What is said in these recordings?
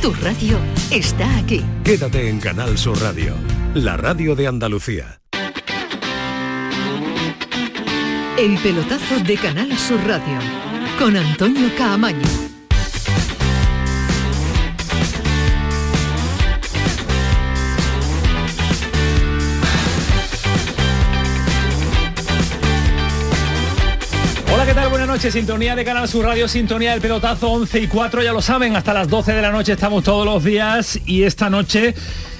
Tu radio está aquí. Quédate en Canal Sur Radio, la radio de Andalucía. El pelotazo de Canal Sur Radio con Antonio Caamaño. Noches. Sintonía de Canal Sur Radio, sintonía del pelotazo 11 y 4, ya lo saben, hasta las 12 de la noche estamos todos los días y esta noche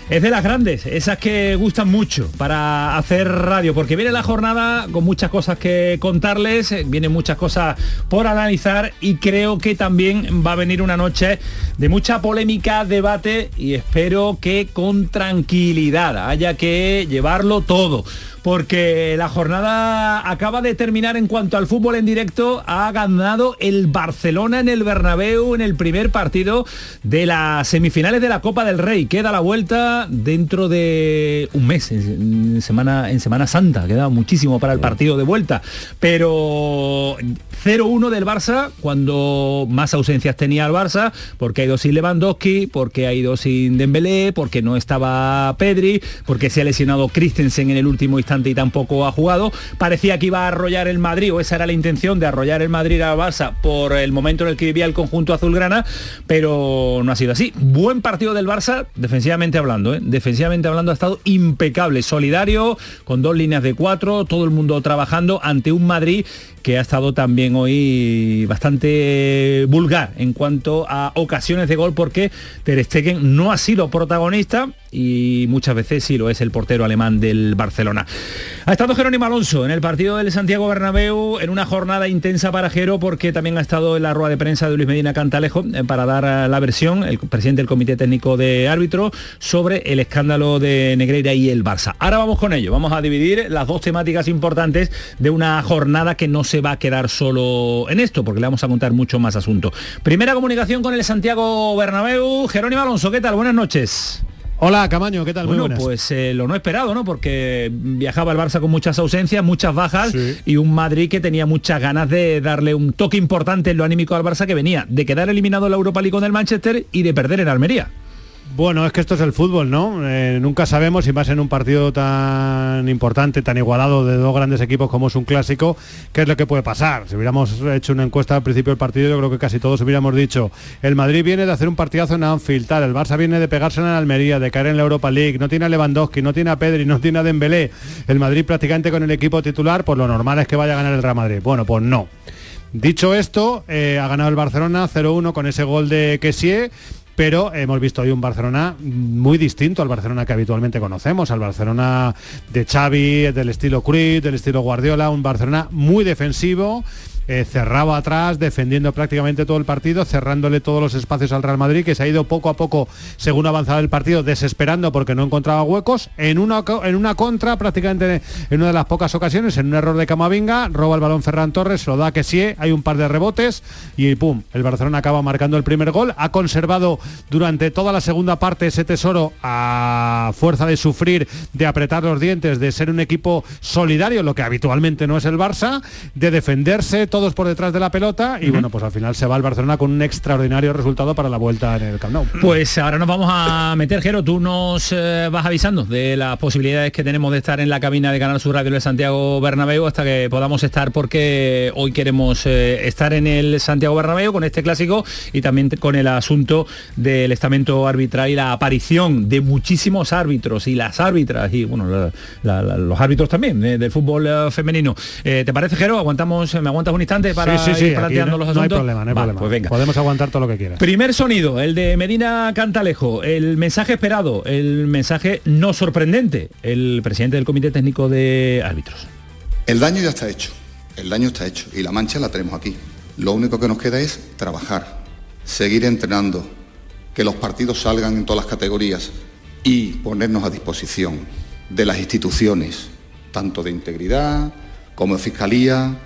es de las grandes, esas que gustan mucho para hacer radio, porque viene la jornada con muchas cosas que contarles, vienen muchas cosas por analizar y creo que también va a venir una noche de mucha polémica, debate y espero que con tranquilidad haya que llevarlo todo porque la jornada acaba de terminar en cuanto al fútbol en directo. Ha ganado el Barcelona en el Bernabéu en el primer partido de las semifinales de la Copa del Rey. Queda la vuelta dentro de un mes, en semana, en semana Santa. Queda muchísimo para el partido de vuelta. Pero 0-1 del Barça cuando más ausencias tenía el Barça, porque ha ido sin Lewandowski, porque ha ido sin Dembélé, porque no estaba Pedri, porque se ha lesionado Christensen en el último instante y tampoco ha jugado. Parecía que iba a arrollar el Madrid, o esa era la intención de arrollar el Madrid a Barça por el momento en el que vivía el conjunto azulgrana, pero no ha sido así. Buen partido del Barça, defensivamente hablando, ¿eh? defensivamente hablando ha estado impecable, solidario, con dos líneas de cuatro, todo el mundo trabajando ante un Madrid que ha estado también hoy bastante vulgar en cuanto a ocasiones de gol porque Ter Stegen no ha sido protagonista y muchas veces sí lo es el portero alemán del Barcelona. Ha estado Jerónimo Alonso en el partido del Santiago Bernabéu en una jornada intensa para Jero porque también ha estado en la rueda de prensa de Luis Medina Cantalejo eh, para dar eh, la versión, el presidente del Comité Técnico de Árbitro, sobre el escándalo de Negreira y el Barça. Ahora vamos con ello, vamos a dividir las dos temáticas importantes de una jornada que no se va a quedar solo en esto, porque le vamos a contar mucho más asunto. Primera comunicación con el Santiago Bernabéu. Jerónimo Alonso, ¿qué tal? Buenas noches. Hola Camaño, ¿qué tal? Bueno, pues eh, lo no esperado, ¿no? Porque viajaba el Barça con muchas ausencias, muchas bajas y un Madrid que tenía muchas ganas de darle un toque importante en lo anímico al Barça que venía de quedar eliminado en la Europa League con el Manchester y de perder en Almería. Bueno, es que esto es el fútbol, ¿no? Eh, nunca sabemos si más en un partido tan importante, tan igualado de dos grandes equipos como es un clásico, qué es lo que puede pasar. Si hubiéramos hecho una encuesta al principio del partido, yo creo que casi todos hubiéramos dicho, el Madrid viene de hacer un partidazo en Anfield, tal, el Barça viene de pegarse en Almería, de caer en la Europa League, no tiene a Lewandowski, no tiene a Pedri, no tiene a Dembélé. El Madrid prácticamente con el equipo titular, pues lo normal es que vaya a ganar el Real Madrid. Bueno, pues no. Dicho esto, eh, ha ganado el Barcelona 0-1 con ese gol de Kessie pero hemos visto hoy un Barcelona muy distinto al Barcelona que habitualmente conocemos, al Barcelona de Xavi, del estilo Cruz, del estilo Guardiola, un Barcelona muy defensivo eh, cerraba atrás, defendiendo prácticamente todo el partido, cerrándole todos los espacios al Real Madrid, que se ha ido poco a poco, según avanzaba el partido, desesperando porque no encontraba huecos. En una, en una contra, prácticamente en una de las pocas ocasiones, en un error de Camavinga, roba el balón Ferran Torres, lo da que sí, hay un par de rebotes y pum, el Barcelona acaba marcando el primer gol. Ha conservado durante toda la segunda parte ese tesoro a fuerza de sufrir, de apretar los dientes, de ser un equipo solidario, lo que habitualmente no es el Barça, de defenderse todos por detrás de la pelota y bueno, pues al final se va el Barcelona con un extraordinario resultado para la vuelta en el Camp Nou. Pues ahora nos vamos a meter, Jero, tú nos eh, vas avisando de las posibilidades que tenemos de estar en la cabina de Canal Sur Radio de Santiago Bernabéu hasta que podamos estar porque hoy queremos eh, estar en el Santiago Bernabéu con este clásico y también con el asunto del estamento arbitral y la aparición de muchísimos árbitros y las árbitras y bueno, los árbitros también eh, del fútbol femenino. ¿Te parece, Jero? Aguantamos, me aguantas un para sí, sí, planteando los asuntos? No hay problema, no hay problema. Pues venga. Podemos aguantar todo lo que quieras. Primer sonido, el de Medina Cantalejo, el mensaje esperado, el mensaje no sorprendente, el presidente del Comité Técnico de Árbitros. El daño ya está hecho, el daño está hecho y la mancha la tenemos aquí. Lo único que nos queda es trabajar, seguir entrenando, que los partidos salgan en todas las categorías y ponernos a disposición de las instituciones, tanto de integridad como de fiscalía,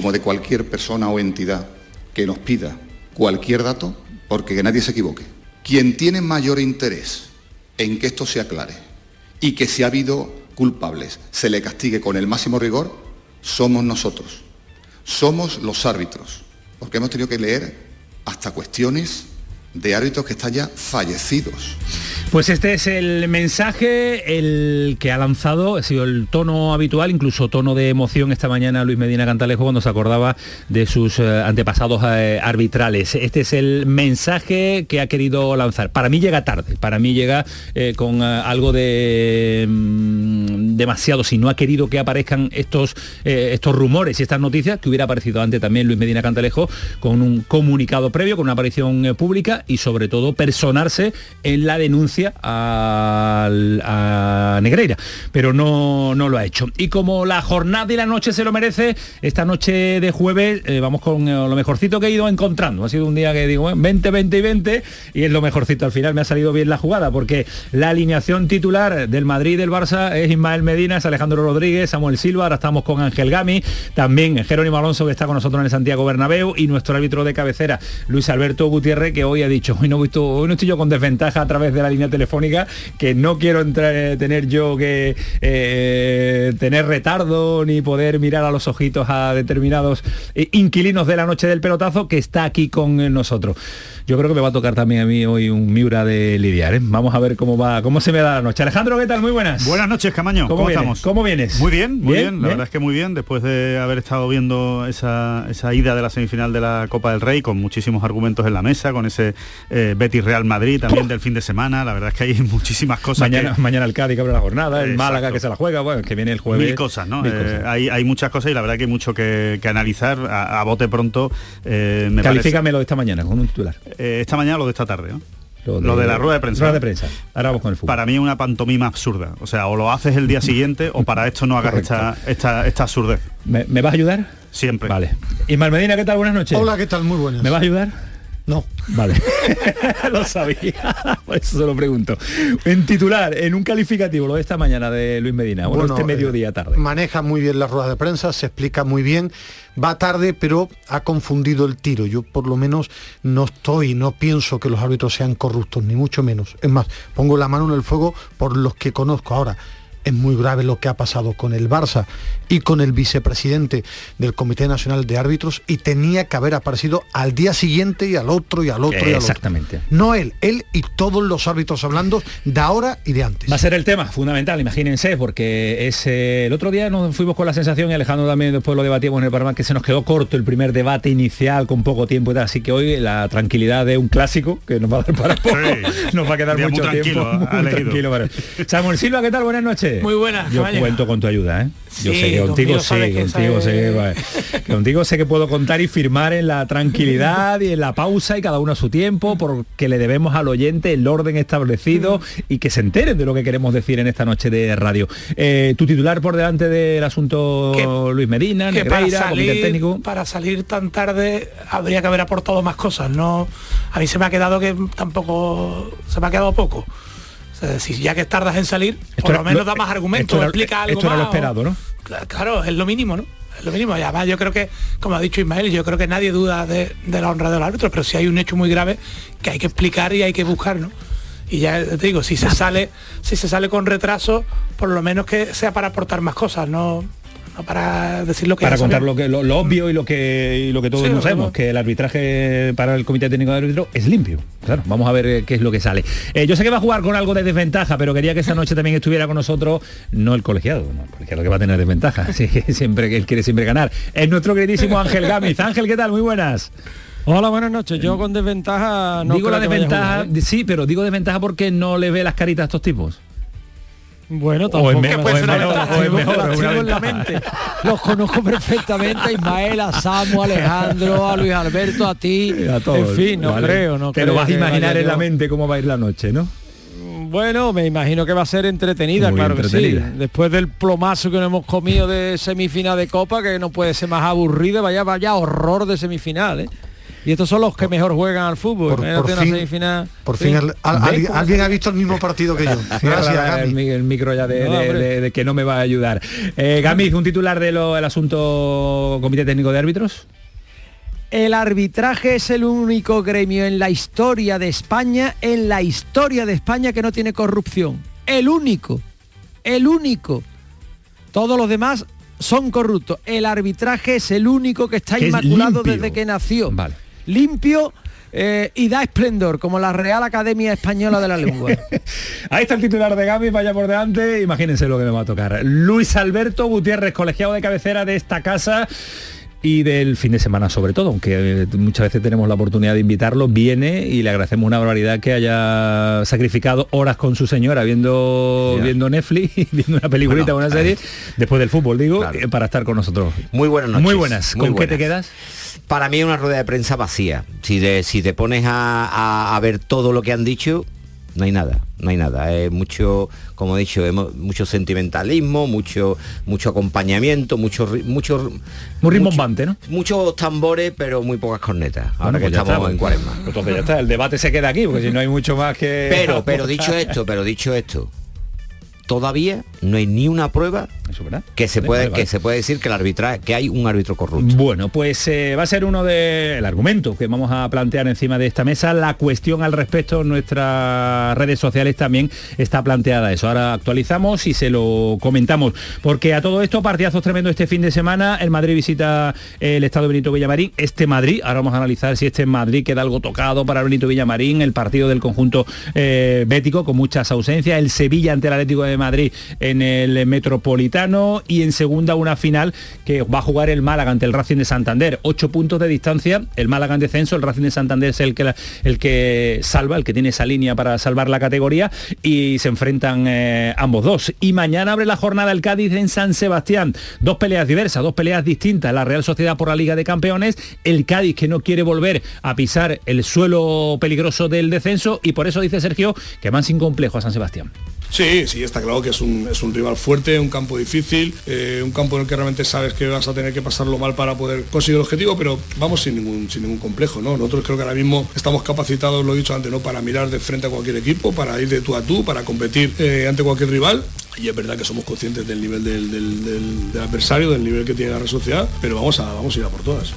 como de cualquier persona o entidad que nos pida cualquier dato, porque que nadie se equivoque. Quien tiene mayor interés en que esto se aclare y que si ha habido culpables se le castigue con el máximo rigor, somos nosotros. Somos los árbitros, porque hemos tenido que leer hasta cuestiones de árbitros que están ya fallecidos. Pues este es el mensaje, el que ha lanzado, ha sido el tono habitual, incluso tono de emoción esta mañana Luis Medina Cantalejo cuando se acordaba de sus eh, antepasados eh, arbitrales. Este es el mensaje que ha querido lanzar. Para mí llega tarde, para mí llega eh, con algo de mm, demasiado, si no ha querido que aparezcan estos, estos rumores y estas noticias, que hubiera aparecido antes también Luis Medina Cantalejo con un comunicado previo, con una aparición pública y sobre todo personarse en la denuncia a, Negreira, pero no, no lo ha hecho. Y como la jornada y la noche se lo merece, esta noche de jueves eh, vamos con eh, lo mejorcito que he ido encontrando. Ha sido un día que digo, 20, 20 y 20, y es lo mejorcito. Al final me ha salido bien la jugada, porque la alineación titular del Madrid y del Barça es Ismael Medina, es Alejandro Rodríguez, Samuel Silva, ahora estamos con Ángel Gami, también Jerónimo Alonso que está con nosotros en el Santiago Bernabéu y nuestro árbitro de cabecera, Luis Alberto Gutiérrez, que hoy ha dicho, hoy no, hoy no estoy yo con desventaja a través de la línea telefónica, que no quiero entrar, eh, tener yo que eh, tener retardo ni poder mirar a los ojitos a determinados eh, inquilinos de la noche del pelotazo que está aquí con nosotros. Yo creo que me va a tocar también a mí hoy un Miura de lidiar. Vamos a ver cómo va, cómo se me da la noche. Alejandro, ¿qué tal? Muy buenas. Buenas noches, Camaño. ¿Cómo, estamos? ¿Cómo vienes? Muy bien, muy bien. La verdad es que muy bien, después de haber estado viendo esa, ida de la semifinal de la Copa del Rey, con muchísimos argumentos en la mesa, con ese Betis Real Madrid también del fin de semana. La verdad es que hay muchísimas cosas. Mañana, mañana el Cádiz que abre la jornada, el Málaga que se la juega, bueno, que viene el jueves. Mil cosas, ¿no? Eh, hay, muchas cosas y la verdad que hay mucho que, analizar a, bote pronto. Eh, Califícame lo de esta mañana con un titular. Eh, esta mañana lo de esta tarde, ¿no? Lo de, la rueda de prensa. Rueda de prensa. Ahora vamos con el fútbol. Para mí es una pantomima absurda. O sea, o lo haces el día siguiente o para esto no hagas esta, esta, esta, absurdez. ¿Me, vas a ayudar? Siempre. Vale. Y Medina, ¿qué tal? Buenas noches. Hola, ¿qué tal? Muy buenas. ¿Me vas a ayudar? No. Vale. lo sabía. Por eso se lo pregunto. En titular, en un calificativo, lo de esta mañana de Luis Medina, bueno, este mediodía eh, tarde. Maneja muy bien las ruedas de prensa, se explica muy bien. Va tarde, pero ha confundido el tiro. Yo por lo menos no estoy, no pienso que los árbitros sean corruptos, ni mucho menos. Es más, pongo la mano en el fuego por los que conozco. Ahora, es muy grave lo que ha pasado con el Barça y con el vicepresidente del Comité Nacional de Árbitros y tenía que haber aparecido al día siguiente y al otro y al otro y al Exactamente. No él, él y todos los árbitros hablando de ahora y de antes. Va a ser el tema fundamental, imagínense, porque es, eh, el otro día nos fuimos con la sensación, y Alejandro también después lo debatimos en el programa, que se nos quedó corto el primer debate inicial con poco tiempo y tal. Así que hoy la tranquilidad de un clásico, que nos va a dar para poco, nos va a quedar mucho tiempo. tranquilo, Samuel Silva, ¿qué tal? Buenas noches. Muy buenas. Yo cuento con tu ayuda, ¿eh? Yo sé que contigo sé, contigo sé, que, contigo sé que puedo contar y firmar en la tranquilidad y en la pausa y cada uno a su tiempo, porque le debemos al oyente el orden establecido y que se enteren de lo que queremos decir en esta noche de radio. Eh, tu titular por delante del asunto Luis Medina, Negreira, para salir, técnico. Para salir tan tarde habría que haber aportado más cosas. No, a mí se me ha quedado que tampoco se me ha quedado poco si ya que tardas en salir, por lo menos da más argumentos, explica algo esto era lo esperado, ¿no? Claro, es lo mínimo, ¿no? Es lo mínimo. Y además yo creo que, como ha dicho Ismael, yo creo que nadie duda de, la honra del árbitro, pero si hay un hecho muy grave que hay que explicar y hay que buscar, ¿no? Y ya te digo, si se sale, si se sale con retraso, por lo menos que sea para aportar más cosas, no para decir lo que para contar lo que lo, obvio y lo que lo que todos sabemos que el arbitraje para el comité técnico de árbitro es limpio. Claro vamos a ver eh, qué es lo que sale. Eh, yo sé que va a jugar con algo de desventaja pero quería que esta noche también estuviera con nosotros no el colegiado no el colegiado que va a tener desventaja sí, siempre él quiere siempre ganar. Es nuestro queridísimo Ángel Gámez. Ángel qué tal muy buenas. Hola, buenas noches. Yo con desventaja no digo la desventaja, ¿eh? sí, pero digo desventaja porque no le ve las caritas a estos tipos. Bueno, tampoco. O es mejor, en la mente. Los conozco perfectamente, a Ismael, a Samu, a Alejandro, a Luis Alberto, a ti. A. En fin, no creo, no Te lo vas a imaginar en la mente cómo va a ir la noche, ¿no? Bueno, me imagino que va a ser entretenida, claro que sí. Después del plomazo que nos hemos comido de semifinal de Copa, que no puede ser más aburrido, vaya, vaya horror de semifinal, ¿eh? Y estos son los que mejor juegan al fútbol. Por, fin, alguien ha visto el mismo partido que yo. Gracias, El, micro ya de, que no me va a ayudar. Eh, Gamiz, un titular del asunto Comité Técnico de Árbitros. El arbitraje es el único gremio en la historia de España, en la historia de España que no tiene corrupción. El único. El único. Todos los demás son corruptos. El arbitraje es el único que está inmaculado desde que nació. Vale limpio eh, y da esplendor, como la Real Academia Española de la Lengua. Ahí está el titular de Gaby, vaya por delante, imagínense lo que me va a tocar. Luis Alberto Gutiérrez, colegiado de cabecera de esta casa y del fin de semana sobre todo, aunque eh, muchas veces tenemos la oportunidad de invitarlo, viene y le agradecemos una barbaridad que haya sacrificado horas con su señora viendo, viendo Netflix, viendo una peliculita o una serie, después del fútbol, digo, eh, para estar con nosotros. Muy buenas noches. Muy buenas. ¿Con qué te quedas? Para mí es una rueda de prensa vacía. Si, si te pones a, a ver todo lo que han dicho, no hay nada, no hay nada. Es mucho, como he dicho, mucho sentimentalismo, mucho, mucho acompañamiento, mucho, mucho, muy rimbombante, ¿no? Muchos tambores, pero muy pocas cornetas. Ahora que pues estamos en pues, cuaresma. Pues entonces ya está, el debate se queda aquí, porque si no hay mucho más que. Pero, pero dicho esto, pero dicho esto, todavía no hay ni una prueba que se puede que se puede decir que el arbitraje que hay un árbitro corrupto. Bueno, pues eh, va a ser uno de el argumento que vamos a plantear encima de esta mesa. La cuestión al respecto en nuestras redes sociales también está planteada eso. Ahora actualizamos y se lo comentamos porque a todo esto partidazos tremendo este fin de semana. El Madrid visita el Estado de Benito Villamarín. Este Madrid, ahora vamos a analizar si este Madrid queda algo tocado para Benito Villamarín, el partido del conjunto eh, bético con muchas ausencias, el Sevilla ante el Atlético de Madrid en el Metropolitano y en segunda una final que va a jugar el Málaga ante el Racing de Santander. Ocho puntos de distancia, el Málaga en descenso, el Racing de Santander es el que, el que salva, el que tiene esa línea para salvar la categoría y se enfrentan eh, ambos dos. Y mañana abre la jornada el Cádiz en San Sebastián. Dos peleas diversas, dos peleas distintas. La Real Sociedad por la Liga de Campeones, el Cádiz que no quiere volver a pisar el suelo peligroso del descenso y por eso dice Sergio que van sin complejo a San Sebastián. Sí, sí, está claro que es un, es un rival fuerte, un campo difícil, eh, un campo en el que realmente sabes que vas a tener que pasarlo mal para poder conseguir el objetivo, pero vamos sin ningún, sin ningún complejo, ¿no? Nosotros creo que ahora mismo estamos capacitados, lo he dicho antes, ¿no? Para mirar de frente a cualquier equipo, para ir de tú a tú, para competir eh, ante cualquier rival y es verdad que somos conscientes del nivel del, adversario, del nivel que tiene la Sociedad, pero vamos a, vamos a ir a por todas.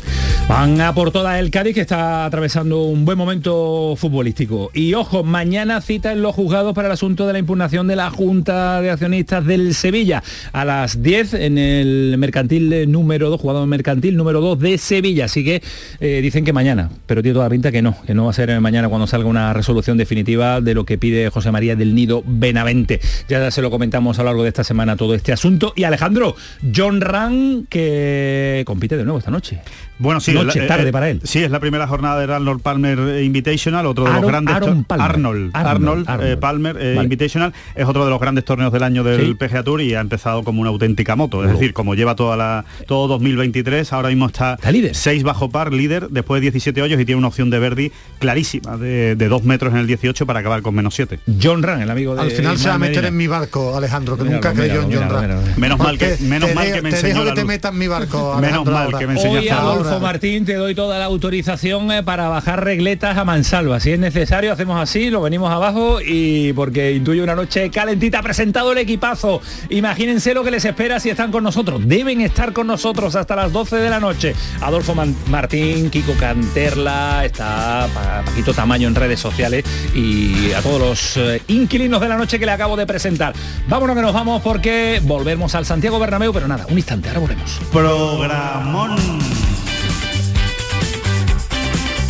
Van a por todas el Cádiz que está atravesando un buen momento futbolístico. Y ojo, mañana cita en los juzgados para el asunto de la impugnación de la Junta de Accionistas del Sevilla. A las 10 en el mercantil número 2, jugado mercantil número 2 de Sevilla. Así que eh, dicen que mañana, pero tiene toda la pinta que no, que no va a ser mañana cuando salga una resolución definitiva de lo que pide José María del Nido Benavente. Ya se lo comentamos a lo largo de esta semana todo este asunto. Y Alejandro, John Ran, que compite de nuevo esta noche. Bueno, sí, Noche, tarde eh, para él. Sí, es la primera jornada del Arnold Palmer Invitational, otro de los grandes Arnold, Arnold, eh, Palmer eh, Invitational es otro de los grandes torneos del año del PGA Tour y ha empezado como una auténtica moto, es decir, como lleva toda la todo 2023, ahora mismo está, líder. 6 bajo par, líder después de 17 hoyos y tiene una opción de Verdi clarísima de, de 2 metros en el 18 para acabar con menos 7. John Ran, el amigo de Al final se va a meter en mi barco, Alejandro, que nunca creyó en John Ran. Menos mal que menos mal que me enseñó te dejo que te metas en mi barco. Menos mal que me enseñó Adolfo Martín, te doy toda la autorización eh, para bajar regletas a mansalva. Si es necesario, hacemos así, lo venimos abajo y porque intuye una noche calentita. Ha presentado el equipazo. Imagínense lo que les espera si están con nosotros. Deben estar con nosotros hasta las 12 de la noche. Adolfo Martín, Kiko Canterla, está Paquito Tamaño en redes sociales y a todos los eh, inquilinos de la noche que le acabo de presentar. Vámonos que nos vamos porque volvemos al Santiago Bernabéu, pero nada, un instante, ahora volvemos. Programón.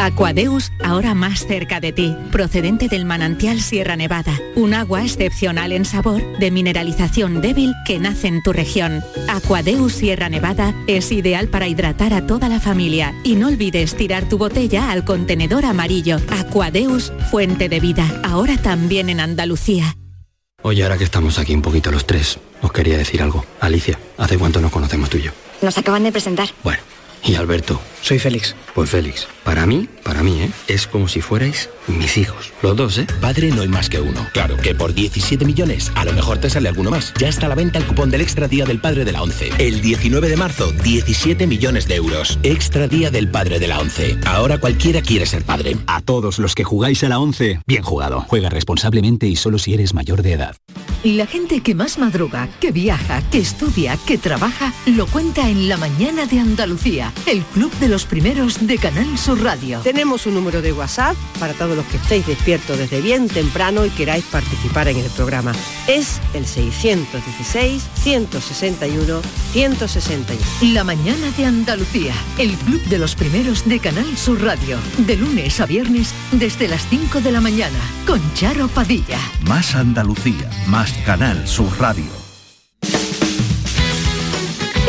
Aquadeus, ahora más cerca de ti, procedente del manantial Sierra Nevada, un agua excepcional en sabor, de mineralización débil que nace en tu región. Aquadeus Sierra Nevada es ideal para hidratar a toda la familia y no olvides tirar tu botella al contenedor amarillo. Aquadeus, fuente de vida, ahora también en Andalucía. Oye, ahora que estamos aquí un poquito los tres, os quería decir algo. Alicia, ¿hace cuánto nos conocemos tú y yo? Nos acaban de presentar. Bueno. Y Alberto. Soy Félix. Pues Félix, para mí, para mí, ¿eh? Es como si fuerais mis hijos. Los dos, ¿eh? Padre no hay más que uno. Claro, que por 17 millones a lo mejor te sale alguno más. Ya está a la venta el cupón del Extra Día del Padre de la ONCE. El 19 de marzo, 17 millones de euros. Extra Día del Padre de la ONCE. Ahora cualquiera quiere ser padre. A todos los que jugáis a la ONCE, bien jugado. Juega responsablemente y solo si eres mayor de edad. La gente que más madruga, que viaja, que estudia, que trabaja, lo cuenta en La Mañana de Andalucía, el club de los primeros de Canal Sur Radio. Tenemos un número de WhatsApp para todos los que estéis despiertos desde bien temprano y queráis participar en el programa. Es el 616-161-161. La Mañana de Andalucía, el club de los primeros de Canal Sur Radio, de lunes a viernes desde las 5 de la mañana, con Charo Padilla. Más Andalucía, más Canal Sur Radio.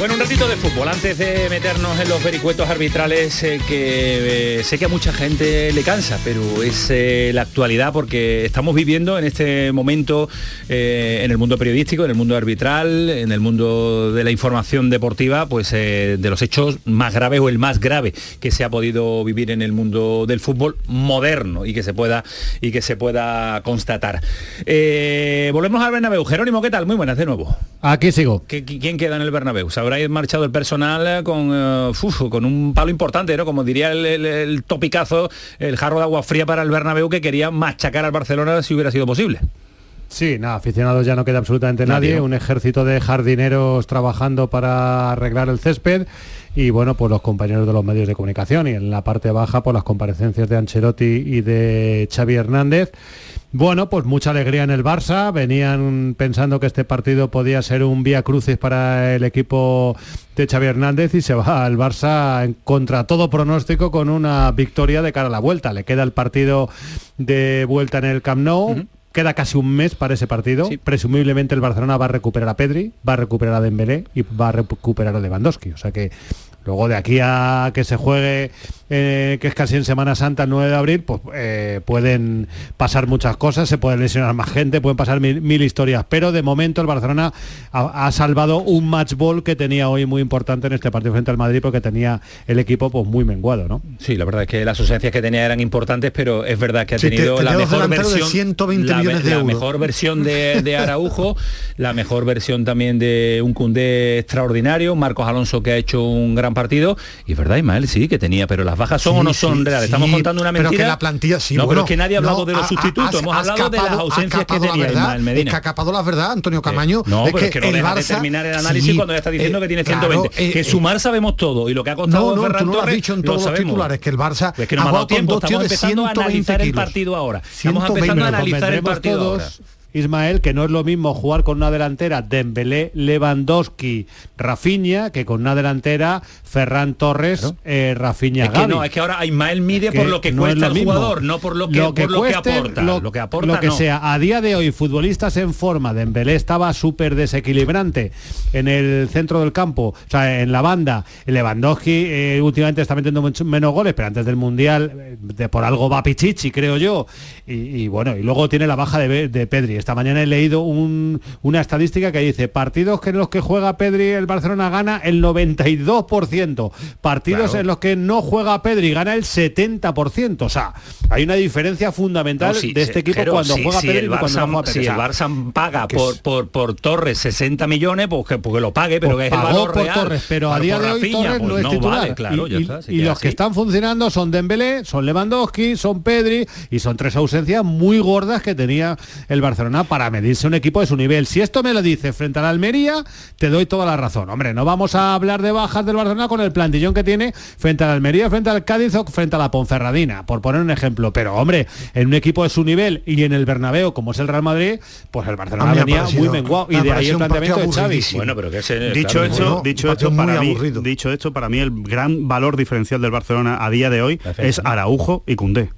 Bueno, un ratito de fútbol antes de meternos en los vericuetos arbitrales eh, que eh, sé que a mucha gente le cansa, pero es eh, la actualidad porque estamos viviendo en este momento en el mundo periodístico, en el mundo arbitral, en el mundo de la información deportiva, pues de los hechos más graves o el más grave que se ha podido vivir en el mundo del fútbol moderno y que se pueda y que se pueda constatar. volvemos al Bernabéu. Jerónimo, ¿qué tal? Muy buenas de nuevo. Aquí sigo. ¿Quién queda en el Bernabéu? Habrá marchado el personal eh, eh, con un palo importante, ¿no? Como diría el, el, topicazo, el jarro de agua fría para el Bernabéu que quería machacar al Barcelona si hubiera sido posible. Sí, nada, aficionados ya no queda absolutamente nadie, un ejército de jardineros trabajando para arreglar el césped y bueno, pues los compañeros de los medios de comunicación y en la parte baja por pues las comparecencias de Ancelotti y de Xavi Hernández. Bueno, pues mucha alegría en el Barça. Venían pensando que este partido podía ser un vía crucis para el equipo de Xavi Hernández y se va al Barça en contra todo pronóstico con una victoria de cara a la vuelta. Le queda el partido de vuelta en el Camp Nou. Queda casi un mes para ese partido. Presumiblemente el Barcelona va a recuperar a Pedri, va a recuperar a Dembélé y va a recuperar a Lewandowski. O sea que luego de aquí a que se juegue eh, que es casi en Semana Santa, el 9 de abril, pues eh, pueden pasar muchas cosas, se puede lesionar más gente, pueden pasar mil, historias, pero de momento el Barcelona ha, salvado un match ball que tenía hoy muy importante en este partido frente al Madrid porque tenía el equipo pues muy menguado, ¿no? Sí, la verdad es que las ausencias que tenía eran importantes, pero es verdad que ha tenido la mejor versión, 120 millones de la mejor versión de, Araujo, la mejor versión también de un Cundé extraordinario, Marcos Alonso que ha hecho un gran partido, y es verdad, Ismael, sí, que tenía, pero las bajas son o no son reales. Estamos contando una mentira. Pero que la plantilla sí. No, pero es que nadie ha hablado de los sustitutos. Hemos hablado de las ausencias que tenía verdad, el Medina. Es que ha capado la verdad, Antonio Camaño. no, pero es que, no deja de terminar el análisis cuando ya está diciendo eh, que tiene 120. Eh, que sumar sabemos todo y lo que ha costado no, no, tú no lo has dicho en todos los titulares que el Barça es que no ha dado tiempo. Estamos empezando a analizar el partido ahora. Estamos empezando a analizar el partido ahora. Ismael, que no es lo mismo jugar con una delantera Dembélé, Lewandowski, Rafinha, que con una delantera Ferran Torres, eh, Rafinha, es que no, es que ahora Ismael mide por lo que cuesta el jugador, no por lo que, por lo que aporta. Lo, que aporta, lo que sea. A día de hoy, futbolistas en forma, Dembélé estaba súper desequilibrante en el centro del campo, o sea, en la banda. Lewandowski eh, últimamente está metiendo menos goles, pero antes del Mundial, eh, de, por algo va Pichichi, creo yo. Y, bueno, y luego tiene la baja de, de Pedri esta mañana he leído una estadística que dice, partidos en los que juega Pedri el Barcelona gana el 92%, partidos en los que no juega Pedri gana el 70%. O sea, hay una diferencia fundamental de este equipo cuando juega Pedri y cuando no juega Pedri. Si el Barça paga por, por, por, Torres 60 millones, pues que, porque lo pague, pero pues que es el valor por real. Torres, pero a día de hoy Torres pues no es titular. claro, y, y los que están funcionando son Dembélé, son Lewandowski, son Pedri y son tres ausencias muy gordas que tenía el Barcelona para medirse un equipo de su nivel. Si esto me lo dice frente a la Almería, te doy toda la razón. Hombre, no vamos a hablar de bajas del Barcelona con el plantillón que tiene frente a la Almería, frente al Cádiz o frente a la Ponferradina, por poner un ejemplo. Pero, hombre, en un equipo de su nivel y en el Bernabéu, como es el Real Madrid, pues el Barcelona venía muy menguado. Y de ahí el planteamiento de Xavi. Bueno, pero que se, dicho esto, dicho esto para mí, dicho esto, para mí el gran valor diferencial del Barcelona a día de hoy es Araujo y Cundé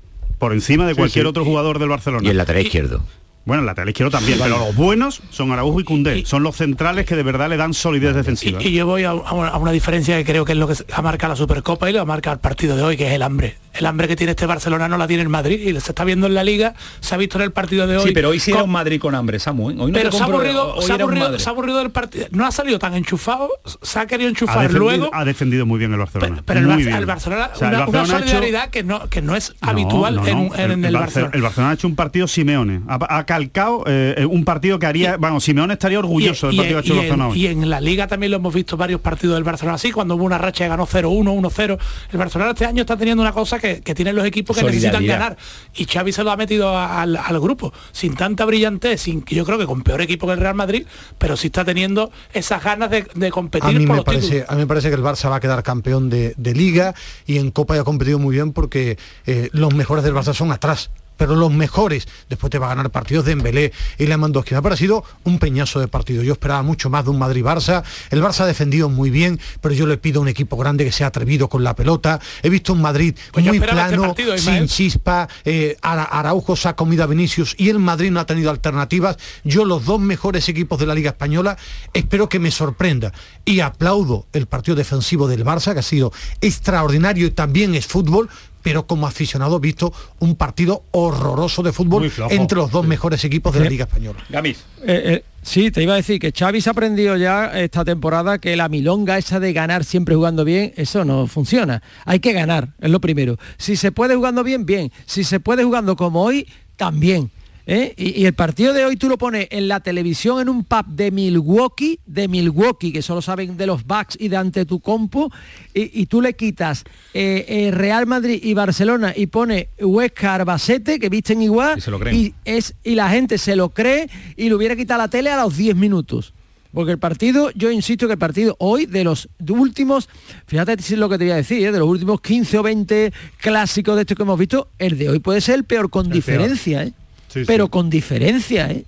por encima de cualquier otro jugador del Barcelona. Y el lateral izquierdo. Bueno, el lateral izquierdo también, pero los buenos son Araujo y Cundé. son los centrales que de verdad le dan solidez defensiva. Y, yo voy a, una diferencia que creo que es lo que ha marcado la Supercopa y lo ha marcado el partido de hoy, que es el hambre. El hambre que tiene este Barcelona no la tiene el Madrid y se está viendo en la liga, se ha visto en el partido de hoy. Sí, pero hoy sí era un Madrid con hambre, Samu. ¿eh? Hoy no pero se compro- aburrido, hoy se, ha aburrido, Madrid. se ha aburrido del partido. No ha salido tan enchufado, se ha querido enchufar luego. ha defendido muy bien el Barcelona. Pero el, muy Bar- bien. el Barcelona, O sea, el una, hecho- solidaridad que, no, que no es habitual No, no, en, no. un- en el, Barce- Barcelona. el Barcelona ha hecho un partido Simeone. Ha, ha calcado eh, un partido que haría. Vamos, Simeone estaría orgulloso del y, partido que ha hecho Barcelona hoy. y en la liga también lo hemos visto varios partidos del Barcelona así, cuando hubo una racha que ganó 0-1, 1-0. El Barcelona este año está teniendo una cosa que, que tienen los equipos que necesitan ganar. Y Xavi se lo ha metido al, al grupo, sin tanta brillantez, sin yo creo que con peor equipo que el Real Madrid, pero sí está teniendo esas ganas de, de competir A mí, por me los parece, títulos. a mí me parece que el Barça va a quedar campeón de, de liga y en Copa ya ha competido muy bien porque eh, los mejores del Barça son atrás. Pero los mejores, después te va a ganar partidos de Embelé y Lewandowski. Me ha parecido un peñazo de partido. Yo esperaba mucho más de un Madrid-Barça. El Barça ha defendido muy bien, pero yo le pido a un equipo grande que sea atrevido con la pelota. He visto un Madrid Pues muy este plano, partido, sin chispa. eh, Ara- Araujo se ha comido a Vinicius y el Madrid no ha tenido alternativas. Yo los dos mejores equipos de la Liga Española espero que me sorprenda. Y aplaudo el partido defensivo del Barça, que ha sido extraordinario y también es fútbol. Pero como aficionado he visto un partido horroroso de fútbol entre los dos mejores equipos de la. Liga Española. Gamiz. Eh, eh, sí, te iba a decir que Xavi se ha aprendido ya esta temporada que la milonga esa de ganar siempre jugando bien, eso no funciona. Hay que ganar, es lo primero. Si se puede jugando bien, bien. Si se puede jugando como hoy, también. ¿Eh? Y, y el partido de hoy tú lo pones en la televisión en un pub de Milwaukee, de Milwaukee, que solo saben de los Bucks y de ante tu compo, y, y tú le quitas eh, eh, Real Madrid y Barcelona y pone Huesca Arbacete, que visten igual, Y se lo creen. y es y la gente se lo cree y le hubiera quitado la tele a los 10 minutos. Porque el partido, yo insisto que el partido hoy de los últimos, fíjate si es lo que te voy a decir, ¿eh? de los últimos 15 o 20 clásicos de estos que hemos visto, el de hoy puede ser el peor con El diferencia, ¿eh? Sí, pero sí. con diferencia, ¿eh?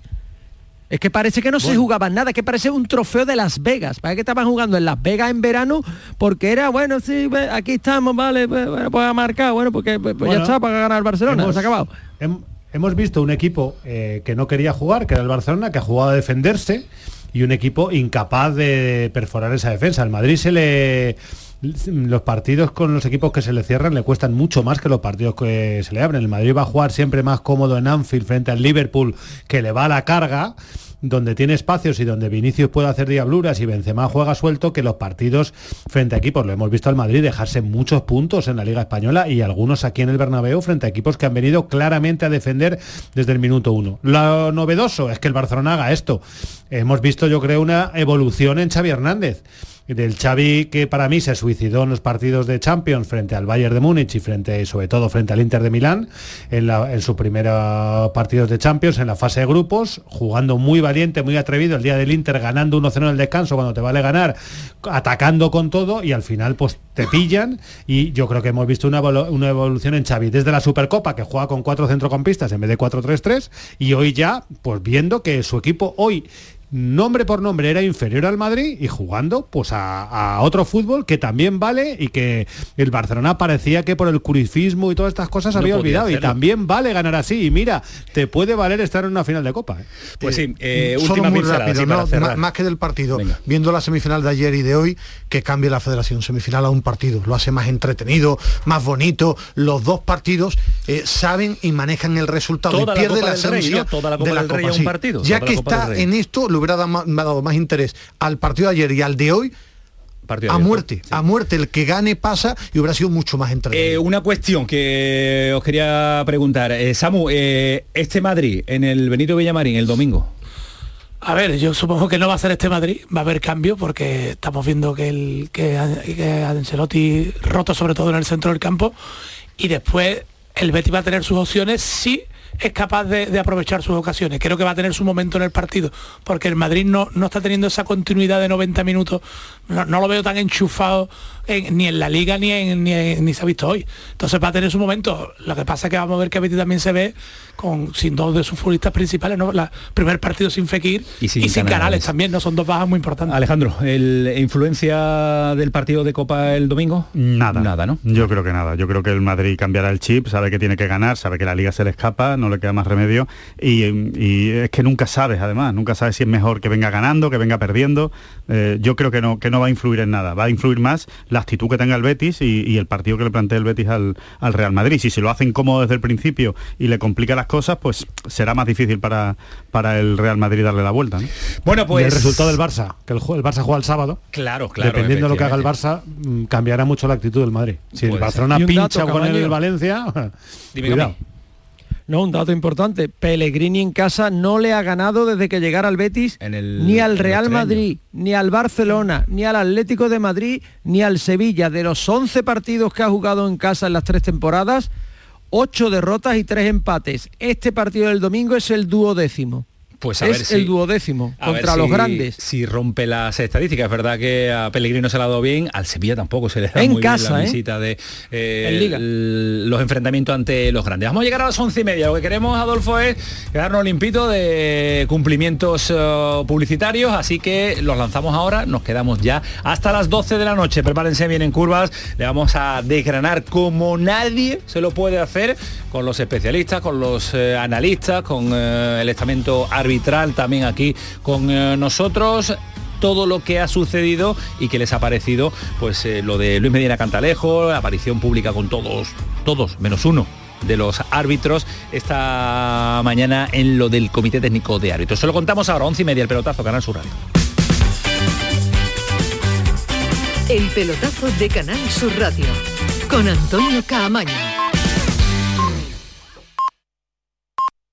Es que parece que no se Bueno. jugaba nada, que parece un trofeo de Las Vegas. Parece que estaban jugando en Las Vegas en verano porque era, bueno, sí, aquí estamos, vale, pues, bueno, pues ha marcado, bueno, porque pues, pues ya está para ganar el Barcelona, hemos- se ha acabado. hem- hemos visto un equipo eh, que no quería jugar, que era el Barcelona, que ha jugado a defenderse, y un equipo incapaz de perforar esa defensa. Al Madrid se le los partidos con los equipos que se le cierran le cuestan mucho más que los partidos que se le abren. El Madrid va a jugar siempre más cómodo en Anfield frente al Liverpool, que le va a la carga donde tiene espacios y donde Vinicius puede hacer diabluras y Benzema juega suelto que los partidos frente a equipos, lo hemos visto al Madrid dejarse muchos puntos en la Liga Española y algunos aquí en el Bernabéu frente a equipos que han venido claramente a defender desde el minuto uno. Lo novedoso es que el Barcelona haga esto. Hemos visto yo creo una evolución en Xavi Hernández del Xavi que para mí se suicidó en los partidos de Champions frente al Bayern de Múnich y frente sobre todo frente al Inter de Milán en, la- en su primer partidos de Champions en la fase de grupos jugando muy valiente muy atrevido el día del Inter ganando 1-0 en el descanso cuando te vale ganar atacando con todo y al final pues te pillan. Y yo creo que hemos visto una, una evolución en Xavi desde la Supercopa que juega con cuatro centrocampistas en vez de 4-3-3 y hoy ya pues viendo que su equipo hoy nombre por nombre era inferior al Madrid y jugando pues a, a otro fútbol que también vale y que el Barcelona parecía que por el curifismo y todas estas cosas No había olvidado. Y también vale ganar así. Y mira te puede valer estar en una final de copa ¿eh? Pues sí, eh, Solo última muy pincelada, rápido, más que del partido, viendo la semifinal de ayer y de hoy, que cambie la federación semifinal a un partido, lo hace más entretenido, más bonito, los dos partidos eh, saben y manejan el resultado Toda y la pierde Copa la del Rey, esencia ¿no? Toda la Copa de la del Rey Copa, a un sí. partido, Ya toda que la está en esto, le hubiera dado más- me ha dado más interés al partido de ayer y al de hoy Partido a abierto, muerte, a muerte, el que gane pasa y hubiera sido mucho más entretenido. Eh, una cuestión que os quería preguntar. Eh, Samu, eh, este Madrid en el Benito Villamarín el domingo. A ver, yo supongo que no va a ser este Madrid, va a haber cambio porque estamos viendo que el que, que Ancelotti roto sobre todo en el centro del campo y después el Betis va a tener sus opciones si es capaz de, de aprovechar sus ocasiones. Creo que va a tener su momento en el partido, porque el Madrid no, no está teniendo esa continuidad de 90 minutos, no, no lo veo tan enchufado en- ni en la liga ni, en- ni, en- ni se ha visto hoy. Entonces va a tener su momento. Lo que pasa es que vamos a ver que Betis también se ve con sin dos de sus futbolistas principales, ¿no? La, primer partido sin Fekir Y sin canales. Canales. también, ¿no? Son dos bajas muy importantes. Alejandro, el, ¿influencia del partido de Copa el domingo? Nada. Nada, ¿no? Yo creo que nada. Yo creo que el Madrid cambiará el chip, sabe que tiene que ganar, sabe que la liga se le escapa, no no le queda más remedio. Y, es que nunca sabes, además, nunca sabes si es mejor que venga ganando, que venga perdiendo. Eh, yo creo que no, que no va a influir en nada. Va a influir más la actitud que tenga el Betis y, el partido que le plantea el Betis al, Real Madrid. Si se lo hacen cómodo desde el principio y le complica las cosas, pues será más difícil para, para el Real Madrid darle la vuelta. Bueno, pues... el resultado del Barça, que el, Barça juega el sábado. Claro, claro. Dependiendo de lo que haga el Barça, mm, cambiará mucho la actitud del Madrid. Si el Barcelona pincha con el Valencia, cuidado. No, un dato importante. Pellegrini en casa no le ha ganado desde que llegara al Betis ni al Real Madrid, ni al Barcelona, ni al Atlético de Madrid, ni al Sevilla. De los 11 partidos que ha jugado en casa en las tres temporadas, 8 derrotas y 3 empates. Este partido del domingo es el duodécimo. Pues a es ver si, el duodécimo contra los grandes. Si rompe las estadísticas, es verdad que a Pellegrino se le ha dado bien, al Sevilla tampoco se le da muy bien la ¿eh? visita de eh, los enfrentamientos ante los grandes. Vamos a llegar a las once y media. Lo que queremos, Adolfo, es quedarnos limpito de cumplimientos eh, publicitarios, así que los lanzamos ahora, nos quedamos ya hasta las 12 de la noche. Prepárense bien en curvas, le vamos a desgranar como nadie se lo puede hacer con los especialistas, con los analistas, con el estamento también aquí con eh, nosotros todo lo que ha sucedido y que les ha parecido pues eh, lo de Luis Medina Cantalejo, la aparición pública con todos, todos, menos uno de los árbitros esta mañana en lo del Comité Técnico de Árbitros. Se lo contamos ahora, once y media, el pelotazo, Canal Sur Radio. El pelotazo de Canal Sur Radio, con Antonio Caamaño.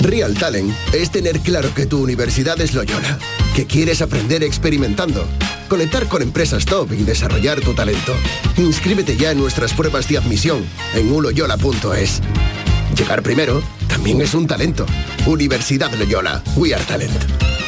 Real Talent es tener claro que tu universidad es Loyola, que quieres aprender experimentando, conectar con empresas top y desarrollar tu talento. Inscríbete ya en nuestras pruebas de admisión en uloyola.es. Llegar primero también es un talento. Universidad Loyola, We Are Talent.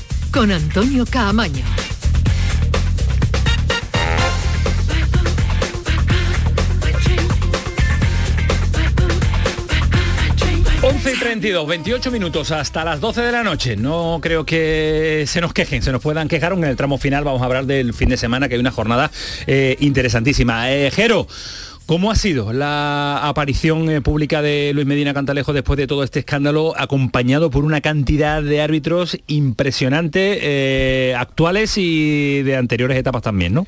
con Antonio Caamaño. y 32, 28 minutos hasta las 12 de la noche. No creo que se nos quejen, se nos puedan quejar. En el tramo final vamos a hablar del fin de semana, que hay una jornada eh, interesantísima. Eh, Jero, ¿Cómo ha sido la aparición eh, pública de Luis Medina Cantalejo después de todo este escándalo, acompañado por una cantidad de árbitros impresionante, eh, actuales y de anteriores etapas también, ¿no?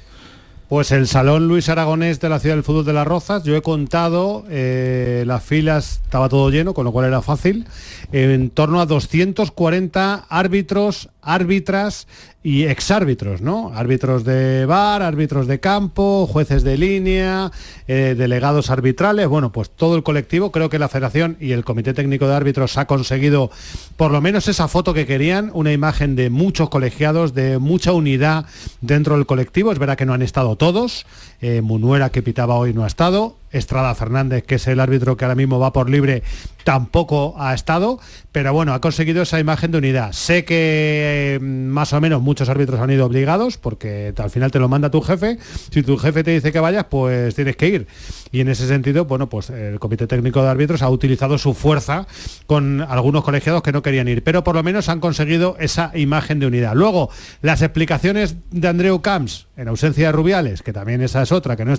Pues el Salón Luis Aragonés de la Ciudad del Fútbol de las Rozas, yo he contado, eh, las filas estaba todo lleno, con lo cual era fácil, en torno a 240 árbitros, árbitras y exárbitros, ¿no? Árbitros de bar, árbitros de campo, jueces de línea, eh, delegados arbitrales, bueno, pues todo el colectivo, creo que la Federación y el Comité Técnico de Árbitros ha conseguido por lo menos esa foto que querían, una imagen de muchos colegiados, de mucha unidad dentro del colectivo, es verdad que no han estado todos, eh, Munuera que pitaba hoy no ha estado, Estrada Fernández, que es el árbitro que ahora mismo va por libre, tampoco ha estado, pero bueno, ha conseguido esa imagen de unidad. Sé que eh, más o menos muchos árbitros han ido obligados, porque al final te lo manda tu jefe. Si tu jefe te dice que vayas, pues tienes que ir. Y en ese sentido, bueno, pues el Comité Técnico de Árbitros ha utilizado su fuerza con algunos colegiados que no querían ir, pero por lo menos han conseguido esa imagen de unidad. Luego, las explicaciones de Andreu Camps, en ausencia de Rubiales, que también esa es otra, que no,